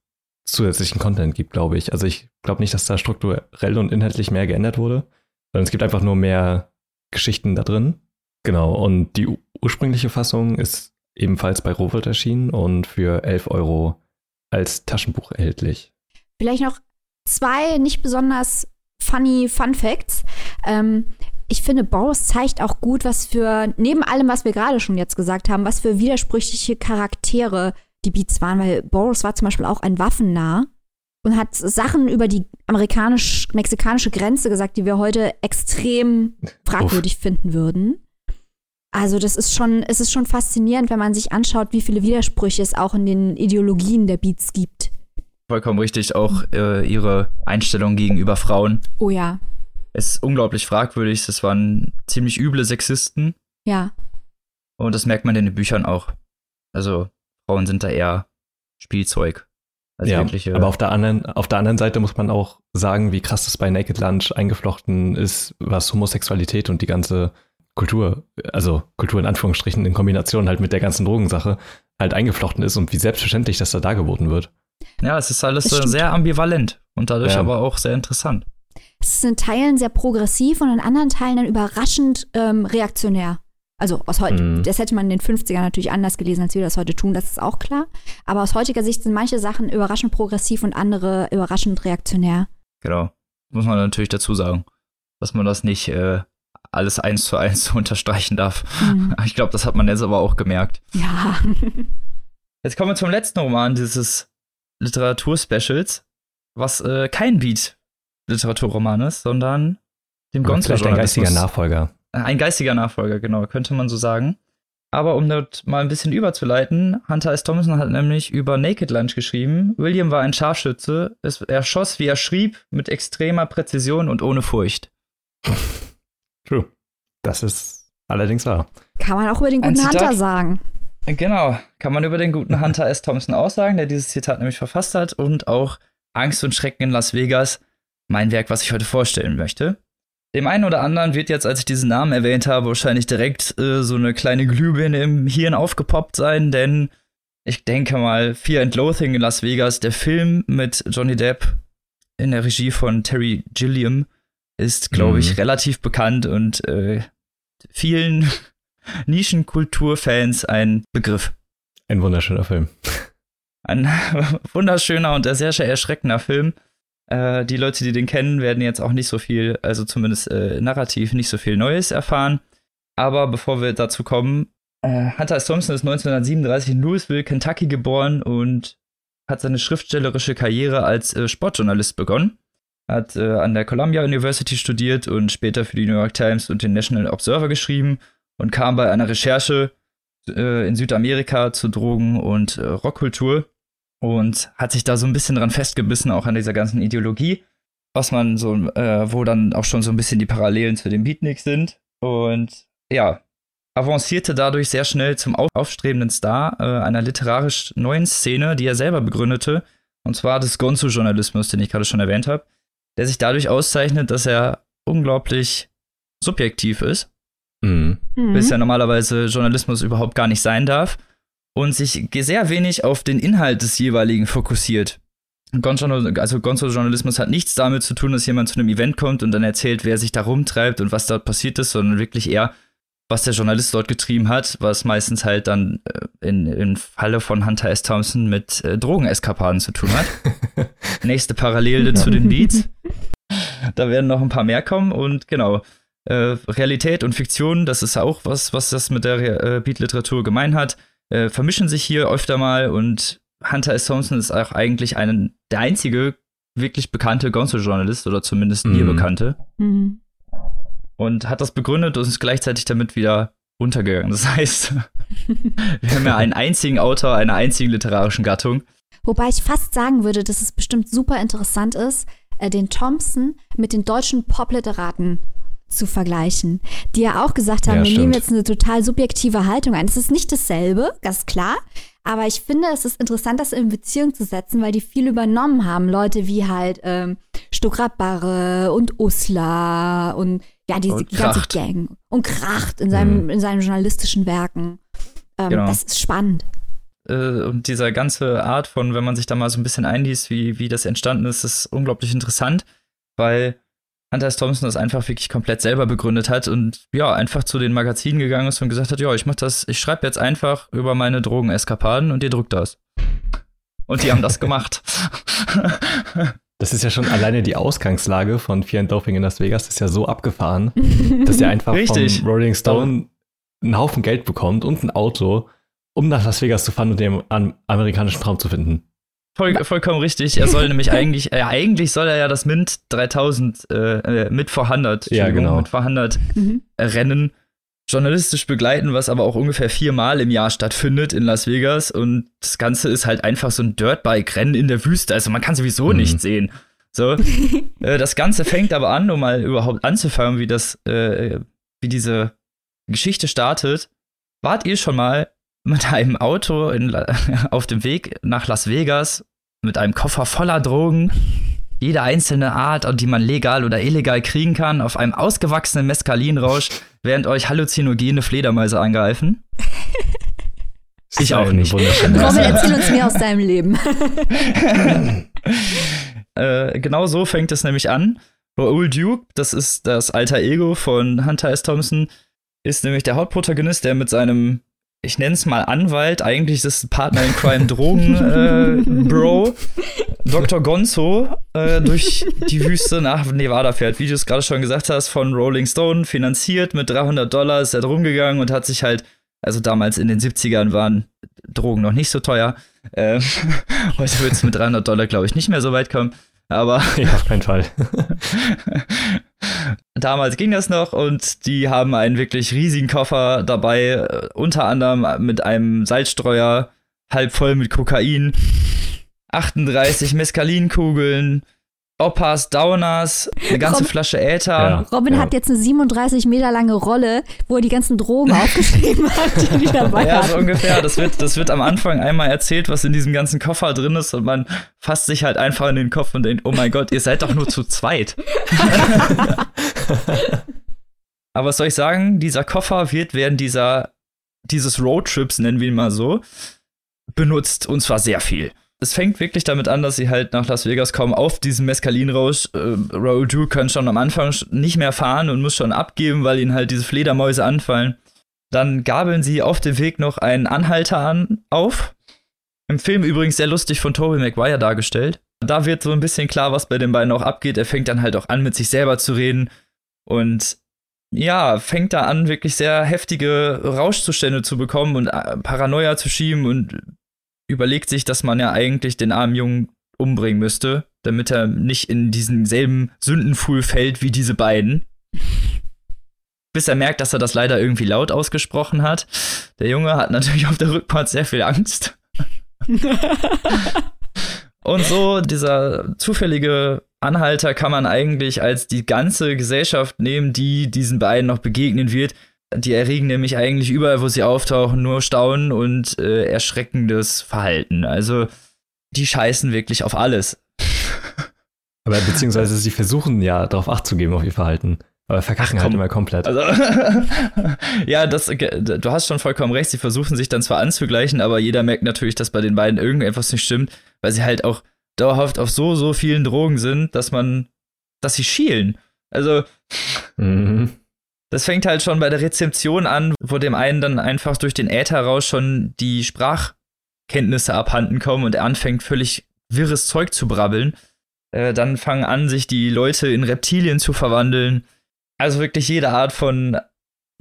zusätzlichen Content gibt, glaube ich. Also ich glaube nicht, dass da strukturell und inhaltlich mehr geändert wurde, sondern es gibt einfach nur mehr Geschichten da drin. Genau. Und die ursprüngliche Fassung ist ebenfalls bei Rowold erschienen und für 11 Euro als Taschenbuch erhältlich. Vielleicht noch zwei nicht besonders funny Fun Facts. Ähm, ich finde, Boris zeigt auch gut, was für, neben allem, was wir gerade schon jetzt gesagt haben, was für widersprüchliche Charaktere die Beats waren, weil Boris war zum Beispiel auch ein Waffennah und hat Sachen über die amerikanisch-mexikanische Grenze gesagt, die wir heute extrem fragwürdig Uff. finden würden. Also das ist schon, es ist schon faszinierend, wenn man sich anschaut, wie viele Widersprüche es auch in den Ideologien der Beats gibt. Vollkommen richtig, auch äh, ihre Einstellung gegenüber Frauen. Oh ja. Es ist unglaublich fragwürdig. Es waren ziemlich üble Sexisten. Ja. Und das merkt man in den Büchern auch. Also Frauen sind da eher Spielzeug. Also ja, wirkliche, aber auf der, anderen, auf der anderen Seite muss man auch sagen, wie krass das bei Naked Lunch eingeflochten ist, was Homosexualität und die ganze Kultur, also Kultur in Anführungsstrichen in Kombination halt mit der ganzen Drogensache halt eingeflochten ist und wie selbstverständlich das da dargeboten wird. Ja, es ist alles sehr ambivalent und dadurch ja. aber auch sehr interessant. Es ist in Teilen sehr progressiv und in anderen Teilen dann überraschend ähm, reaktionär. Also aus heute, mhm. das hätte man in den 50ern natürlich anders gelesen, als wir das heute tun, das ist auch klar. Aber aus heutiger Sicht sind manche Sachen überraschend progressiv und andere überraschend reaktionär. Genau. Muss man natürlich dazu sagen, dass man das nicht äh, alles eins zu eins [LAUGHS] unterstreichen darf. Mhm. Ich glaube, das hat man jetzt aber auch gemerkt. Ja. [LAUGHS] jetzt kommen wir zum letzten Roman dieses Literaturspecials, was äh, kein Beat-Literaturroman ist, sondern dem Gonzo-Journalismus. Ein geistiger Nachfolger. Ein geistiger Nachfolger, genau, könnte man so sagen. Aber um dort mal ein bisschen überzuleiten, Hunter S. Thompson hat nämlich über Naked Lunch geschrieben. William war ein Scharfschütze. er schoss, wie er schrieb, mit extremer Präzision und ohne Furcht. [LAUGHS] True. Das ist allerdings wahr. Kann man auch über den guten Hunter sagen. Genau, kann man über den guten Hunter S. Thompson auch sagen, der dieses Zitat nämlich verfasst hat und auch Angst und Schrecken in Las Vegas, mein Werk, was ich heute vorstellen möchte. Dem einen oder anderen wird jetzt, als ich diesen Namen erwähnt habe, wahrscheinlich direkt äh, so eine kleine Glühbirne im Hirn aufgepoppt sein, denn ich denke mal, Fear and Loathing in Las Vegas, der Film mit Johnny Depp in der Regie von Terry Gilliam, ist, glaube mhm. ich, relativ bekannt und äh, vielen [LAUGHS] Nischenkulturfans ein Begriff. Ein wunderschöner Film. Ein [LAUGHS] wunderschöner und sehr, sehr erschreckender Film. Äh, die Leute, die den kennen, werden jetzt auch nicht so viel, also zumindest äh, narrativ, nicht so viel Neues erfahren. Aber bevor wir dazu kommen, äh, Hunter S. Thompson ist 1937 in Louisville, Kentucky geboren und hat seine schriftstellerische Karriere als äh, Sportjournalist begonnen. Hat äh, an der Columbia University studiert und später für die New York Times und den National Observer geschrieben und kam bei einer Recherche äh, in Südamerika zu Drogen und Rockkultur und hat sich da so ein bisschen dran festgebissen, auch an dieser ganzen Ideologie, was man so, äh, wo dann auch schon so ein bisschen die Parallelen zu dem Beatnik sind. Und ja, avancierte dadurch sehr schnell zum aufstrebenden Star äh, einer literarisch neuen Szene, die er selber begründete, und zwar des Gonzo-Journalismus, den ich gerade schon erwähnt habe, der sich dadurch auszeichnet, dass er unglaublich subjektiv ist, mhm. bis ja normalerweise Journalismus überhaupt gar nicht sein darf und sich sehr wenig auf den Inhalt des jeweiligen fokussiert. Also Gonzo-Journalismus hat nichts damit zu tun, dass jemand zu einem Event kommt und dann erzählt, wer sich da rumtreibt und was dort passiert ist, sondern wirklich eher, was der Journalist dort getrieben hat, was meistens halt dann äh, in, im Falle von Hunter S. Thompson mit äh, Drogeneskapaden zu tun hat. [LAUGHS] Nächste Parallele zu den Beats. Da werden noch ein paar mehr kommen und genau. Äh, Realität und Fiktion, das ist auch was, was das mit der äh, Beat-Literatur gemein hat äh, vermischen sich hier öfter mal und Hunter S. Thompson ist auch eigentlich ein, der einzige wirklich bekannte Gonzo-Journalist oder zumindest mir mhm. bekannte. Mhm. Und hat das begründet und ist gleichzeitig damit wieder untergegangen. Das heißt, [LAUGHS] wir haben ja einen einzigen Autor einer einzigen literarischen Gattung. Wobei ich fast sagen würde, dass es bestimmt super interessant ist, äh, den Thompson mit den deutschen Popliteraten zu vergleichen, die ja auch gesagt haben, ja, wir stimmt. nehmen jetzt eine total subjektive Haltung ein. Es ist nicht dasselbe, ganz klar. Aber ich finde, es ist interessant, das in Beziehung zu setzen, weil die viel übernommen haben. Leute wie halt ähm, Stuckrad und Usla und ja, diese und ganze Gang. Und Kracht in seinem, mhm. in seinen journalistischen Werken. Ähm, genau. Das ist spannend. Äh, und dieser ganze Art von, wenn man sich da mal so ein bisschen einliest, wie, wie das entstanden ist, ist unglaublich interessant, weil Hunter. Thompson das einfach wirklich komplett selber begründet hat und ja, einfach zu den Magazinen gegangen ist und gesagt hat, ja, ich mach das, ich schreibe jetzt einfach über meine Drogeneskapaden und ihr drückt das. Und die haben das [LAUGHS] gemacht. Das ist ja schon alleine die Ausgangslage von Fear and Doping in Las Vegas ist ja so abgefahren, dass er einfach Richtig. vom Rolling Stone einen Haufen Geld bekommt und ein Auto, um nach Las Vegas zu fahren und den am- amerikanischen Traum zu finden. Voll, vollkommen richtig. Er soll [LAUGHS] nämlich eigentlich, äh, eigentlich soll er ja das Mint 3000 äh, äh, mit 400, Ja, genau. mit 400 Mhm. Rennen journalistisch begleiten, was aber auch ungefähr viermal im Jahr stattfindet in Las Vegas. Und das Ganze ist halt einfach so ein Dirtbike-Rennen in der Wüste. Also man kann sowieso Mhm. nicht sehen. So, [LAUGHS] äh, das Ganze fängt aber an, um mal überhaupt anzufangen, wie das, äh, wie diese Geschichte startet. Wart ihr schon mal mit einem Auto in, [LAUGHS] auf dem Weg nach Las Vegas mit einem Koffer voller Drogen, jede einzelne Art, die man legal oder illegal kriegen kann, auf einem ausgewachsenen Meskalinrausch, während euch halluzinogene Fledermäuse angreifen? Ich auch nicht. Robin, erzähl uns mehr aus deinem Leben. [LAUGHS] Äh, genau so fängt es nämlich an. Raoul Duke, das ist das alter Ego von Hunter S. Thompson, ist nämlich der Hauptprotagonist, der mit seinem, ich nenne es mal Anwalt, eigentlich ist es Partner in Crime [LAUGHS] Drogen äh, Bro, Dr. Gonzo, äh, durch die Wüste nach Nevada fährt. Wie du es gerade schon gesagt hast, von Rolling Stone finanziert mit 300 Dollar ist er drum gegangen und hat sich halt, also damals in den 70ern waren Drogen noch nicht so teuer. Ähm, [LAUGHS] heute wird es mit 300 Dollar, glaube ich, nicht mehr so weit kommen. Aber Ja, auf keinen Fall. [LAUGHS] damals ging das noch und die haben einen wirklich riesigen Koffer dabei, äh, unter anderem mit einem Salzstreuer, halb voll mit Kokain, 38 Mescalinkugeln, Oppas, Downers, eine ganze Rob- Flasche Äther. Ja. Robin Ja. hat jetzt eine 37 Meter lange Rolle, wo er die ganzen Drogen [LAUGHS] aufgeschrieben hat, die die dabei Ja, so ungefähr. Das wird, das wird am Anfang einmal erzählt, was in diesem ganzen Koffer drin ist und man fasst sich halt einfach in den Kopf und denkt, oh mein Gott, ihr seid doch nur zu zweit. [LAUGHS] Aber was soll ich sagen? Dieser Koffer wird während dieser, dieses Roadtrips, nennen wir ihn mal so, benutzt und zwar sehr viel. Es fängt wirklich damit an, dass sie halt nach Las Vegas kommen auf diesem Mescalinrausch. Äh, Raoul Duke kann schon am Anfang nicht mehr fahren und muss schon abgeben, weil ihn halt diese Fledermäuse anfallen. Dann gabeln sie auf dem Weg noch einen Anhalter an, auf. Im Film übrigens sehr lustig von Tobey Maguire dargestellt. Da wird so ein bisschen klar, was bei den beiden auch abgeht. Er fängt dann halt auch an, mit sich selber zu reden und ja, fängt da an, wirklich sehr heftige Rauschzustände zu bekommen und äh, Paranoia zu schieben und überlegt sich, dass man ja eigentlich den armen Jungen umbringen müsste, damit er nicht in diesen selben Sündenfuhl fällt wie diese beiden. [LAUGHS] Bis er merkt, dass er das leider irgendwie laut ausgesprochen hat. Der Junge hat natürlich auf der Rückfahrt sehr viel Angst. [LAUGHS] Und so, dieser zufällige Anhalter kann man eigentlich als die ganze Gesellschaft nehmen, die diesen beiden noch begegnen wird. Die erregen nämlich eigentlich überall, wo sie auftauchen, nur Staunen und äh, erschreckendes Verhalten. Also, die scheißen wirklich auf alles. [LAUGHS] Aber beziehungsweise sie versuchen ja darauf Acht zu geben auf ihr Verhalten. Aber verkacken Ach, halt immer komplett. Also, [LAUGHS] ja, das, du hast schon vollkommen recht. Sie versuchen sich dann zwar anzugleichen, aber jeder merkt natürlich, dass bei den beiden irgendetwas nicht stimmt, weil sie halt auch dauerhaft auf so, so vielen Drogen sind, dass man, dass sie schielen. Also, Mhm. Das fängt halt schon bei der Rezeption an, wo dem einen dann einfach durch den Äther raus schon die Sprachkenntnisse abhanden kommen und er anfängt völlig wirres Zeug zu brabbeln. Äh, dann fangen an, sich die Leute in Reptilien zu verwandeln. Also wirklich jede Art von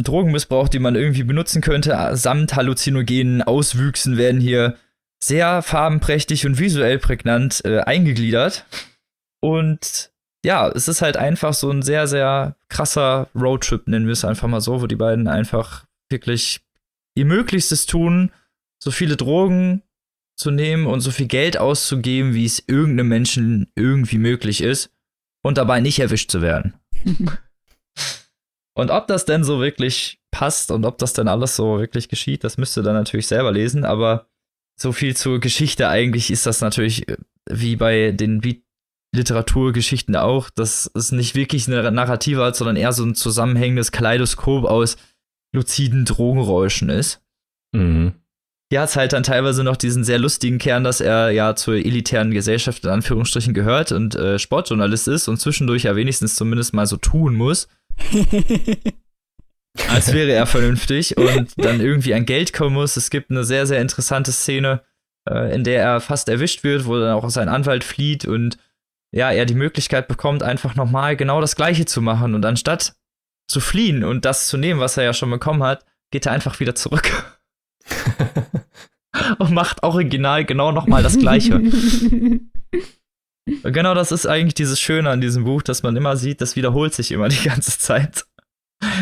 Drogenmissbrauch, die man irgendwie benutzen könnte, samt halluzinogenen Auswüchsen werden hier sehr farbenprächtig und visuell prägnant äh, eingegliedert. Und ja, es ist halt einfach so ein sehr, sehr krasser Roadtrip, nennen wir es einfach mal so, wo die beiden einfach wirklich ihr Möglichstes tun, so viele Drogen zu nehmen und so viel Geld auszugeben, wie es irgendeinem Menschen irgendwie möglich ist und dabei nicht erwischt zu werden. [LAUGHS] und ob das denn so wirklich passt und ob das denn alles so wirklich geschieht, das müsst ihr dann natürlich selber lesen, aber so viel zur Geschichte eigentlich ist das natürlich äh, wie bei den Beat Literaturgeschichten auch, dass es nicht wirklich eine Narrative hat, sondern eher so ein zusammenhängendes Kaleidoskop aus luziden Drogenräuschen ist. Mhm. Hier hat es halt dann teilweise noch diesen sehr lustigen Kern, dass er ja zur elitären Gesellschaft in Anführungsstrichen gehört und äh, Sportjournalist ist und zwischendurch ja wenigstens zumindest mal so tun muss, [LAUGHS] als wäre er vernünftig und dann irgendwie an Geld kommen muss. Es gibt eine sehr, sehr interessante Szene, äh, in der er fast erwischt wird, wo dann auch sein Anwalt flieht und ja, er die Möglichkeit bekommt, einfach nochmal genau das Gleiche zu machen. Und anstatt zu fliehen und das zu nehmen, was er ja schon bekommen hat, geht er einfach wieder zurück. [LAUGHS] und macht original genau nochmal das Gleiche. [LAUGHS] genau das ist eigentlich dieses Schöne an diesem Buch, dass man immer sieht, das wiederholt sich immer die ganze Zeit.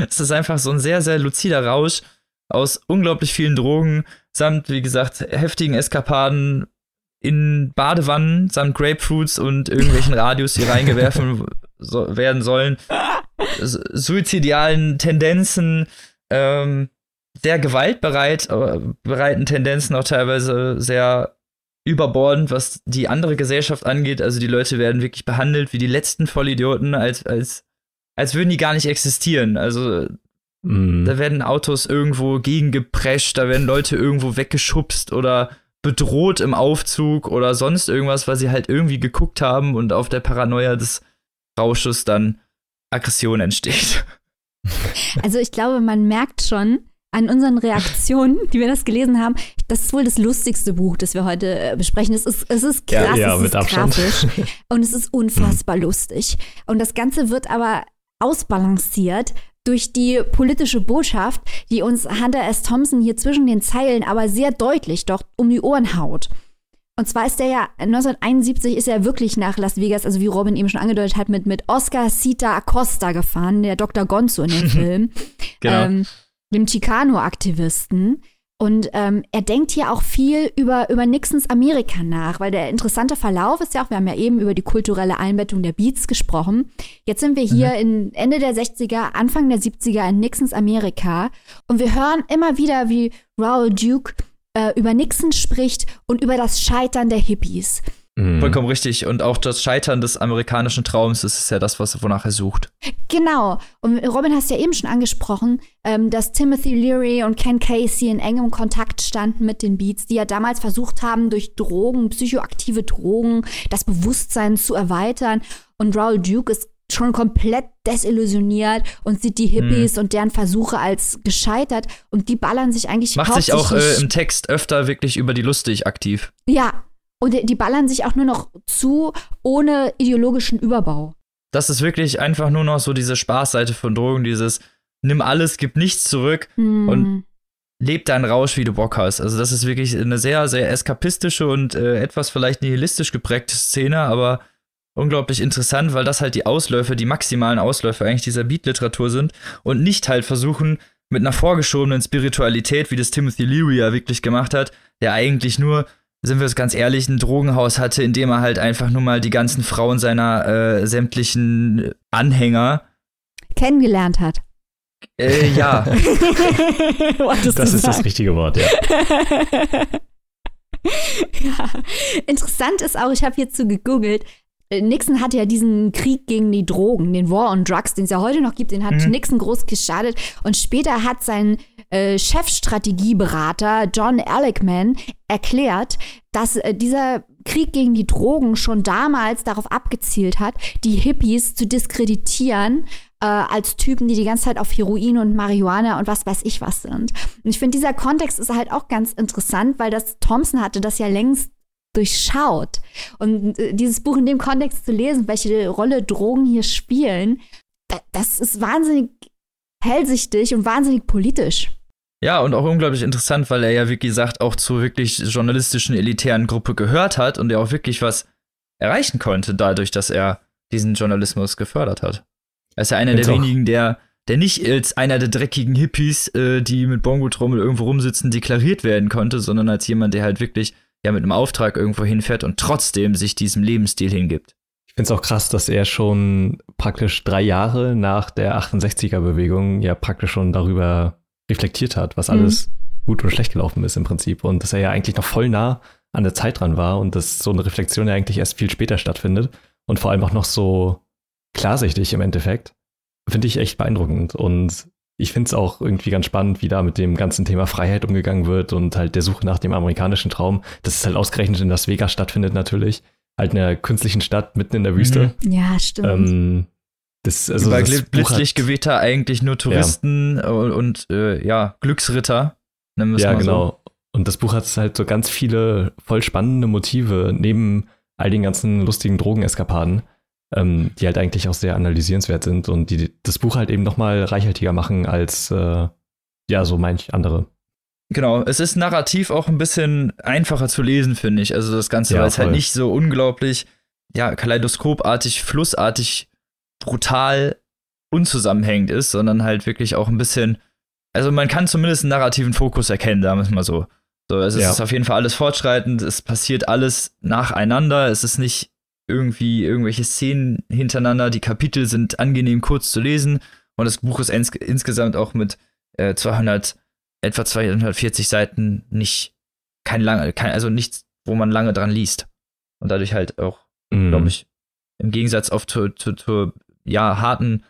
Es ist einfach so ein sehr, sehr luzider Rausch aus unglaublich vielen Drogen, samt, wie gesagt, heftigen Eskapaden in Badewannen, samt Grapefruits und irgendwelchen Radios, die reingewerfen [LAUGHS] so, werden sollen, suizidialen Tendenzen, ähm, sehr gewaltbereit, äh, bereiten Tendenzen auch teilweise sehr überbordend, was die andere Gesellschaft angeht. Also die Leute werden wirklich behandelt wie die letzten Vollidioten, als, als, als würden die gar nicht existieren. Also mm. da werden Autos irgendwo gegengeprescht, da werden Leute irgendwo weggeschubst oder bedroht im Aufzug oder sonst irgendwas, weil sie halt irgendwie geguckt haben und auf der Paranoia des Rausches dann Aggression entsteht. [LAUGHS] Also ich glaube, man merkt schon, an unseren Reaktionen, die wir das gelesen haben. Das ist wohl das lustigste Buch, das wir heute äh, besprechen. Es ist, es ist krass, ja, ja, es ist grafisch [LAUGHS] und es ist unfassbar lustig. Und das Ganze wird aber ausbalanciert durch die politische Botschaft, die uns Hunter S. Thompson hier zwischen den Zeilen aber sehr deutlich doch um die Ohren haut. Und zwar ist der ja, 1971 ist er wirklich nach Las Vegas, also wie Robin eben schon angedeutet hat, mit, mit Oscar Sita Acosta gefahren, der Dr. Gonzo in dem [LAUGHS] Film. genau. Ähm, dem Chicano-Aktivisten. Und ähm, er denkt hier auch viel über, über Nixons Amerika nach, weil der interessante Verlauf ist ja auch, wir haben ja eben über die kulturelle Einbettung der Beats gesprochen. Jetzt sind wir hier mhm. in Ende der 60er, Anfang der 70er in Nixons Amerika und wir hören immer wieder, wie Raoul Duke äh, über Nixon spricht und über das Scheitern der Hippies. Mhm. Vollkommen richtig. Und auch das Scheitern des amerikanischen Traums ist ja das, was, wonach er sucht. Genau. Und Robin hast ja eben schon angesprochen, ähm, dass Timothy Leary und Ken Casey in engem Kontakt standen mit den Beats, die ja damals versucht haben, durch Drogen, psychoaktive Drogen, das Bewusstsein zu erweitern. Und Raoul Duke ist schon komplett desillusioniert und sieht die Hippies hm. und deren Versuche als gescheitert und die ballern sich eigentlich Macht sich auch äh, im Text öfter wirklich über die lustig aktiv. Ja, und die ballern sich auch nur noch zu, ohne ideologischen Überbau. Das ist wirklich einfach nur noch so diese Spaßseite von Drogen, dieses nimm alles, gib nichts zurück mm. und leb deinen Rausch, wie du Bock hast. Also das ist wirklich eine sehr, sehr eskapistische und äh, etwas vielleicht nihilistisch geprägte Szene, aber unglaublich interessant, weil das halt die Ausläufe, die maximalen Ausläufe eigentlich dieser Beat-Literatur sind und nicht halt versuchen, mit einer vorgeschobenen Spiritualität, wie das Timothy Leary ja wirklich gemacht hat, der eigentlich nur sind wir es ganz ehrlich, ein Drogenhaus hatte, in dem er halt einfach nur mal die ganzen Frauen seiner äh, sämtlichen Anhänger kennengelernt hat. Äh, ja. [LAUGHS] das ist sagen? das richtige Wort, ja. [LAUGHS] ja. Interessant ist auch, ich habe hierzu gegoogelt, äh, Nixon hatte ja diesen Krieg gegen die Drogen, den War on Drugs, den es ja heute noch gibt, den hat mhm. Nixon groß geschadet. Und später hat sein äh, Chefstrategieberater John Ehrlichman erklärt, dass äh, dieser Krieg gegen die Drogen schon damals darauf abgezielt hat, die Hippies zu diskreditieren äh, als Typen, die die ganze Zeit auf Heroin und Marihuana und was weiß ich was sind. Und ich finde, dieser Kontext ist halt auch ganz interessant, weil das Thompson hatte das ja längst durchschaut. Und äh, dieses Buch in dem Kontext zu lesen, welche Rolle Drogen hier spielen, das ist wahnsinnig hellsichtig und wahnsinnig politisch. Ja, und auch unglaublich interessant, weil er ja, wie gesagt, auch zur wirklich journalistischen, elitären Gruppe gehört hat und er auch wirklich was erreichen konnte, dadurch, dass er diesen Journalismus gefördert hat. Er ist ja einer der wenigen, der, der nicht als einer der dreckigen Hippies, äh, die mit Bongo-Trommel irgendwo rumsitzen, deklariert werden konnte, sondern als jemand, der halt wirklich ja mit einem Auftrag irgendwo hinfährt und trotzdem sich diesem Lebensstil hingibt. Ich finde es auch krass, dass er schon praktisch drei Jahre nach der 68er-Bewegung ja praktisch schon darüber reflektiert hat, was alles mhm. gut und schlecht gelaufen ist im Prinzip. Und dass er ja eigentlich noch voll nah an der Zeit dran war und dass so eine Reflexion ja eigentlich erst viel später stattfindet und vor allem auch noch so klarsichtig im Endeffekt. Finde ich echt beeindruckend. Und ich finde es auch irgendwie ganz spannend, wie da mit dem ganzen Thema Freiheit umgegangen wird und halt der Suche nach dem amerikanischen Traum, dass es halt ausgerechnet in Las Vegas stattfindet natürlich. Halt in einer künstlichen Stadt mitten in der Wüste. Mhm. Ja, stimmt. Ähm, das, also Über das Blitzlichtgewitter eigentlich nur Touristen ja. und, und äh, ja, Glücksritter. Ja, genau. So. Und das Buch hat halt so ganz viele voll spannende Motive neben all den ganzen lustigen Drogeneskapaden, ähm, die halt eigentlich auch sehr analysierenswert sind und die das Buch halt eben nochmal reichhaltiger machen als äh, ja, so manch andere. Genau, es ist narrativ auch ein bisschen einfacher zu lesen, finde ich. Also das Ganze, Ja, weil es halt nicht so unglaublich, ja, kaleidoskopartig, flussartig, brutal unzusammenhängend ist, sondern halt wirklich auch ein bisschen, also man kann zumindest einen narrativen Fokus erkennen, sagen wir es mal so. So, es Ja. ist auf jeden Fall alles fortschreitend, es passiert alles nacheinander, es ist nicht irgendwie irgendwelche Szenen hintereinander, die Kapitel sind angenehm kurz zu lesen und das Buch ist ins insgesamt auch mit äh, 200, etwa 240 Seiten nicht, kein lange, kein, also nichts, wo man lange dran liest. Und dadurch halt auch, Mhm. glaube ich, im Gegensatz auf zur, zur, zur ja, harten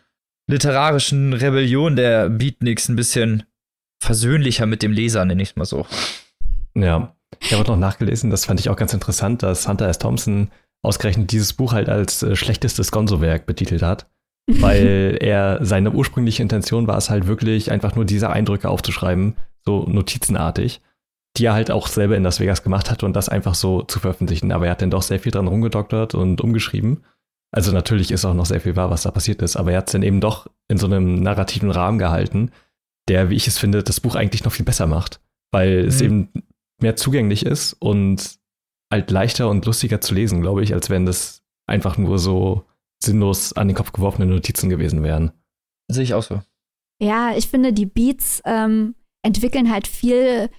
literarischen Rebellion der Beatniks ein bisschen versöhnlicher mit dem Leser, nenne ich es mal so. Ja, ich habe noch nachgelesen, das fand ich auch ganz interessant, dass Hunter S. Thompson ausgerechnet dieses Buch halt als äh, schlechtestes Gonzo-Werk betitelt hat, [LAUGHS] weil er seine ursprüngliche Intention war es halt wirklich einfach nur diese Eindrücke aufzuschreiben, so notizenartig, die er halt auch selber in Las Vegas gemacht hat und das einfach so zu veröffentlichen. Aber er hat dann doch sehr viel dran rumgedoktert und umgeschrieben. Also natürlich ist auch noch sehr viel wahr, was da passiert ist, aber er hat es dann eben doch in so einem narrativen Rahmen gehalten, der, wie ich es finde, das Buch eigentlich noch viel besser macht, weil es Mhm. eben mehr zugänglich ist und halt leichter und lustiger zu lesen, glaube ich, als wenn das einfach nur so sinnlos an den Kopf geworfene Notizen gewesen wären. Sehe ich auch so. Ja, ich finde, die Beats ähm, entwickeln halt viel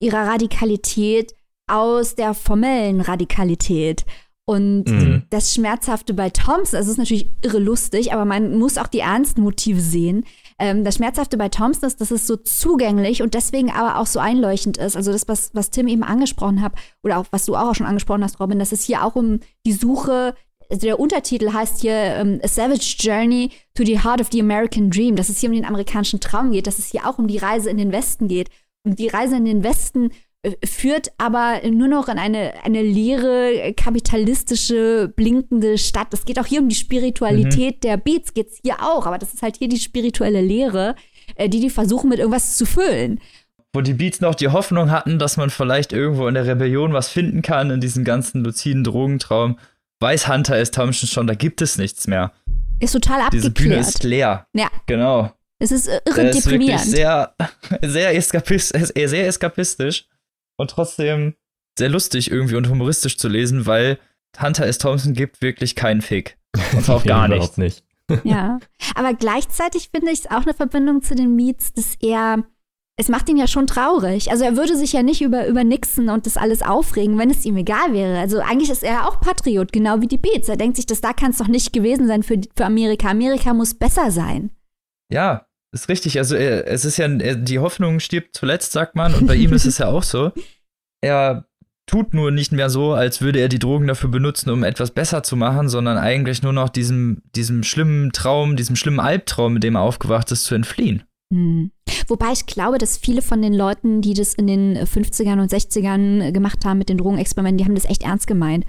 ihrer Radikalität aus der formellen Radikalität. Und Mhm. das Schmerzhafte bei Thompson, also es ist natürlich irre lustig, aber man muss auch die ernsten Motive sehen. Ähm, das Schmerzhafte bei Thompson ist, dass es so zugänglich und deswegen aber auch so einleuchtend ist. Also das, was, was Tim eben angesprochen hat, oder auch was du auch schon angesprochen hast, Robin, dass es hier auch um die Suche, also der Untertitel heißt hier ähm, A Savage Journey to the Heart of the American Dream, dass es hier um den amerikanischen Traum geht, dass es hier auch um die Reise in den Westen geht. Und die Reise in den Westen führt aber nur noch in eine, eine leere, äh, kapitalistische, blinkende Stadt. Es geht auch hier um die Spiritualität der Beats, geht es hier auch, aber das ist halt hier die spirituelle Lehre, äh, die die versuchen mit irgendwas zu füllen. Wo die Beats noch die Hoffnung hatten, dass man vielleicht irgendwo in der Rebellion was finden kann, in diesem ganzen luziden Drogentraum, weiß Hunter S. Thompson schon, da gibt es nichts mehr. Ist total Diese Bühne abgeklärt. ist leer. Ja, Genau. es ist äh, irre Der ist wirklich deprimierend. sehr, sehr, eskapist, äh, sehr eskapistisch und trotzdem sehr lustig irgendwie und humoristisch zu lesen, weil Hunter S. Thompson gibt wirklich keinen Fick. Und zwar Nee, gar [LAUGHS] überhaupt nichts. nicht. Ja, aber gleichzeitig finde ich es auch eine Verbindung zu den Meets, dass er, es macht ihn ja schon traurig. Also er würde sich ja nicht über, über Nixon und das alles aufregen, wenn es ihm egal wäre. Also eigentlich ist er ja auch Patriot, genau wie die Beats. Er denkt sich, dass da kann es doch nicht gewesen sein für, für Amerika. Amerika muss besser sein. Ja, ist richtig. Also er, es ist ja, er, die Hoffnung stirbt zuletzt, sagt man, und bei ihm ist es ja auch so. [LAUGHS] Er tut nur nicht mehr so, als würde er die Drogen dafür benutzen, um etwas besser zu machen, sondern eigentlich nur noch diesem, diesem schlimmen Traum, diesem schlimmen Albtraum, mit dem er aufgewacht ist, zu entfliehen. Hm. Wobei ich glaube, dass viele von den Leuten, die das in den 50ern und 60ern gemacht haben mit den Drogenexperimenten, die haben das echt ernst gemeint.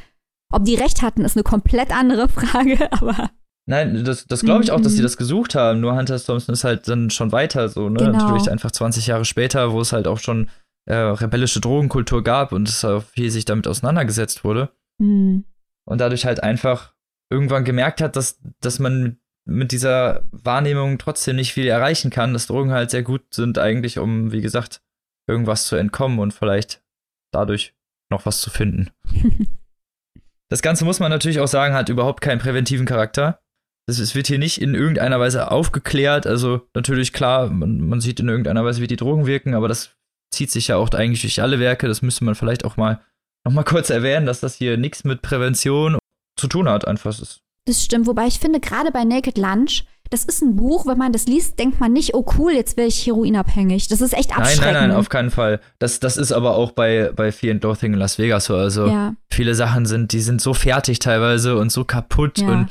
Ob die recht hatten, ist eine komplett andere [LAUGHS] Frage, aber Nein, das, das glaube ich auch, dass sie Mhm. das gesucht haben. Nur Hunter. Thompson ist halt dann schon weiter so, ne? Genau. Natürlich einfach 20 Jahre später, wo es halt auch schon äh, rebellische Drogenkultur gab und es auch viel sich damit auseinandergesetzt wurde. hm. Und dadurch halt einfach irgendwann gemerkt hat, dass, dass man mit, mit dieser Wahrnehmung trotzdem nicht viel erreichen kann, dass Drogen halt sehr gut sind, eigentlich, um, wie gesagt, irgendwas zu entkommen und vielleicht dadurch noch was zu finden. [LAUGHS] Das Ganze muss man natürlich auch sagen, hat überhaupt keinen präventiven Charakter. Es wird hier nicht in irgendeiner Weise aufgeklärt. Also natürlich klar, man, man sieht in irgendeiner Weise, wie die Drogen wirken, aber das zieht sich ja auch eigentlich durch alle Werke. Das müsste man vielleicht auch mal noch mal [LAUGHS] kurz erwähnen, dass das hier nichts mit Prävention zu tun hat. Einfach ist Das stimmt, wobei ich finde, gerade bei Naked Lunch, das ist ein Buch, wenn man das liest, denkt man nicht, oh cool, jetzt wäre ich heroinabhängig. Das ist echt Nein, abschreckend. nein, nein, auf keinen Fall. Das, das ist aber auch bei, bei Fear and Loathing in Las Vegas so. Also ja. viele Sachen sind, die sind so fertig teilweise und so kaputt Ja. und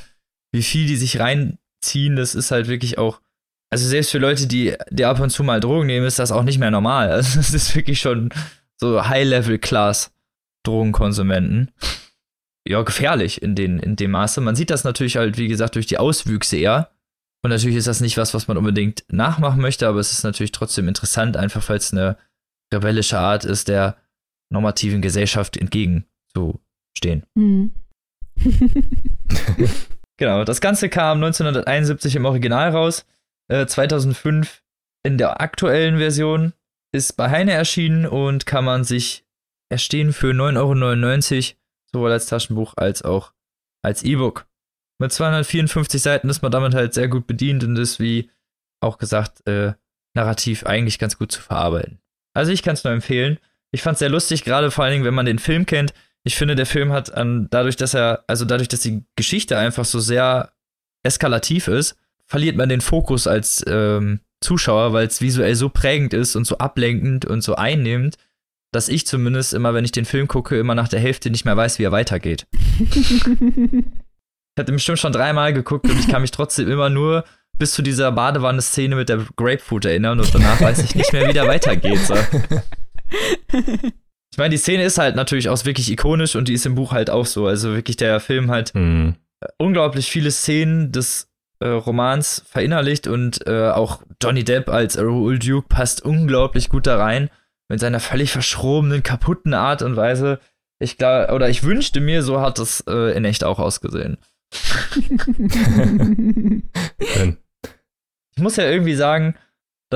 wie viel die sich reinziehen, das ist halt wirklich auch. Also selbst für Leute, die, die ab und zu mal Drogen nehmen, ist das auch nicht mehr normal. [LAUGHS] Also das ist wirklich schon so High-Level-Class Drogenkonsumenten. Ja, gefährlich in, den, in dem Maße. Man sieht das natürlich halt, wie gesagt, durch die Auswüchse eher. Und natürlich ist das nicht was, was man unbedingt nachmachen möchte, aber es ist natürlich trotzdem interessant, einfach weil es eine rebellische Art ist, der normativen Gesellschaft entgegenzustehen. Hm. [LAUGHS] [LAUGHS] genau, das Ganze kam 1971 im Original raus, äh, 2005 in der aktuellen Version, ist bei Heine erschienen und kann man sich erstehen für 9,99 Euro, sowohl als Taschenbuch als auch als E-Book. Mit 254 Seiten ist man damit halt sehr gut bedient und ist, wie auch gesagt, äh, narrativ eigentlich ganz gut zu verarbeiten. Also ich kann es nur empfehlen. Ich fand es sehr lustig, gerade vor allen Dingen, wenn man den Film kennt. Ich finde, der Film hat an, dadurch, dass er, also dadurch, dass die Geschichte einfach so sehr eskalativ ist, verliert man den Fokus als ähm, Zuschauer, weil es visuell so prägend ist und so ablenkend und so einnehmend, dass ich zumindest immer, wenn ich den Film gucke, immer nach der Hälfte nicht mehr weiß, wie er weitergeht. [LAUGHS] ich hatte bestimmt schon dreimal geguckt und ich kann mich trotzdem immer nur bis zu dieser Badewanne-Szene mit der Grapefruit erinnern und danach weiß ich nicht mehr, wie der weitergeht. So. [LAUGHS] Ich meine, die Szene ist halt natürlich auch wirklich ikonisch und die ist im Buch halt auch so. Also wirklich der Film halt mhm. unglaublich viele Szenen des äh, Romans verinnerlicht und äh, auch Johnny Depp als Raoul Duke passt unglaublich gut da rein mit seiner völlig verschrobenen, kaputten Art und Weise. Ich glaube, oder ich wünschte mir, so hat es äh, in echt auch ausgesehen. [LAUGHS] ich muss ja irgendwie sagen,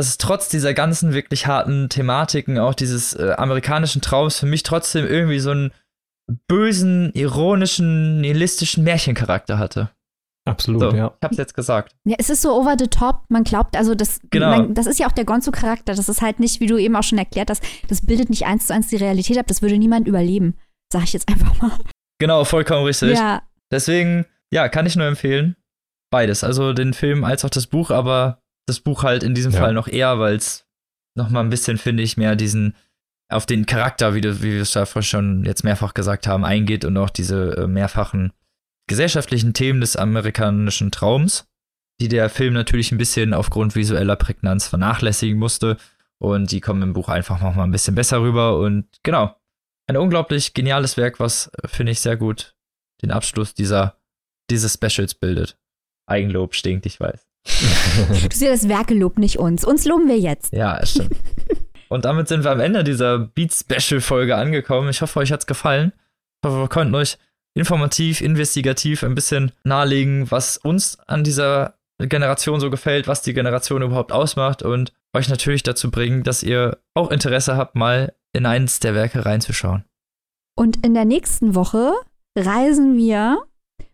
dass es trotz dieser ganzen wirklich harten Thematiken, auch dieses äh, amerikanischen Traums, für mich trotzdem irgendwie so einen bösen, ironischen, nihilistischen Märchencharakter hatte. Absolut, so, ja. Ich hab's jetzt gesagt. Ja, es ist so over the top. Man glaubt, also das, genau. man, das ist ja auch der Gonzo-Charakter. Das ist halt nicht, wie du eben auch schon erklärt hast, das bildet nicht eins zu eins die Realität ab. Das würde niemand überleben. Sag ich jetzt einfach mal. Genau, vollkommen richtig. Ja. Deswegen, ja, kann ich nur empfehlen. Beides. Also den Film als auch das Buch, aber das Buch halt in diesem ja. Fall noch eher, weil es nochmal ein bisschen, finde ich, mehr diesen auf den Charakter, wie, du, wie wir es da schon jetzt mehrfach gesagt haben, eingeht und auch diese äh, mehrfachen gesellschaftlichen Themen des amerikanischen Traums, die der Film natürlich ein bisschen aufgrund visueller Prägnanz vernachlässigen musste. Und die kommen im Buch einfach noch mal ein bisschen besser rüber. Und genau, ein unglaublich geniales Werk, was, äh, finde ich, sehr gut den Abschluss dieser, dieses Specials bildet. Eigenlob stinkt, ich weiß. Du siehst das Werkelob, nicht uns. Uns loben wir jetzt. Ja, stimmt. Und damit sind wir am Ende dieser Beat-Special-Folge angekommen. Ich hoffe, euch hat's gefallen. Ich hoffe, wir konnten euch informativ, investigativ ein bisschen nahelegen, was uns an dieser Generation so gefällt, was die Generation überhaupt ausmacht und euch natürlich dazu bringen, dass ihr auch Interesse habt, mal in eins der Werke reinzuschauen. Und in der nächsten Woche reisen wir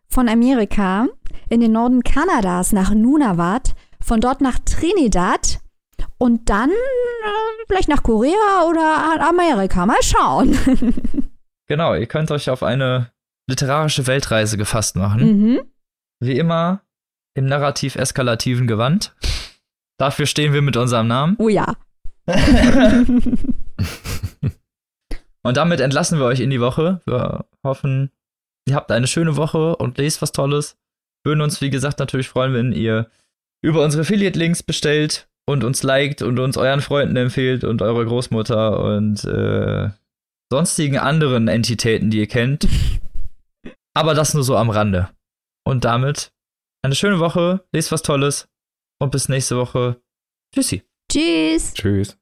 von Amerika in den Norden Kanadas nach Nunavut, von dort nach Trinidad und dann äh, vielleicht nach Korea oder Amerika. Mal schauen. [LAUGHS] genau, ihr könnt euch auf eine literarische Weltreise gefasst machen. Mhm. Wie immer im narrativ-eskalativen Gewand. Dafür stehen wir mit unserem Namen. Oh ja. [LAUGHS] und damit entlassen wir euch in die Woche. Wir hoffen, ihr habt eine schöne Woche und lest was Tolles. Würden uns, wie gesagt, natürlich freuen, wenn ihr über unsere Affiliate-Links bestellt und uns liked und uns euren Freunden empfehlt und eure Großmutter und äh, sonstigen anderen Entitäten, die ihr kennt. [LAUGHS] Aber das nur so am Rande. Und damit eine schöne Woche, lest was Tolles und bis nächste Woche. Tschüssi. Tschüss. Tschüss.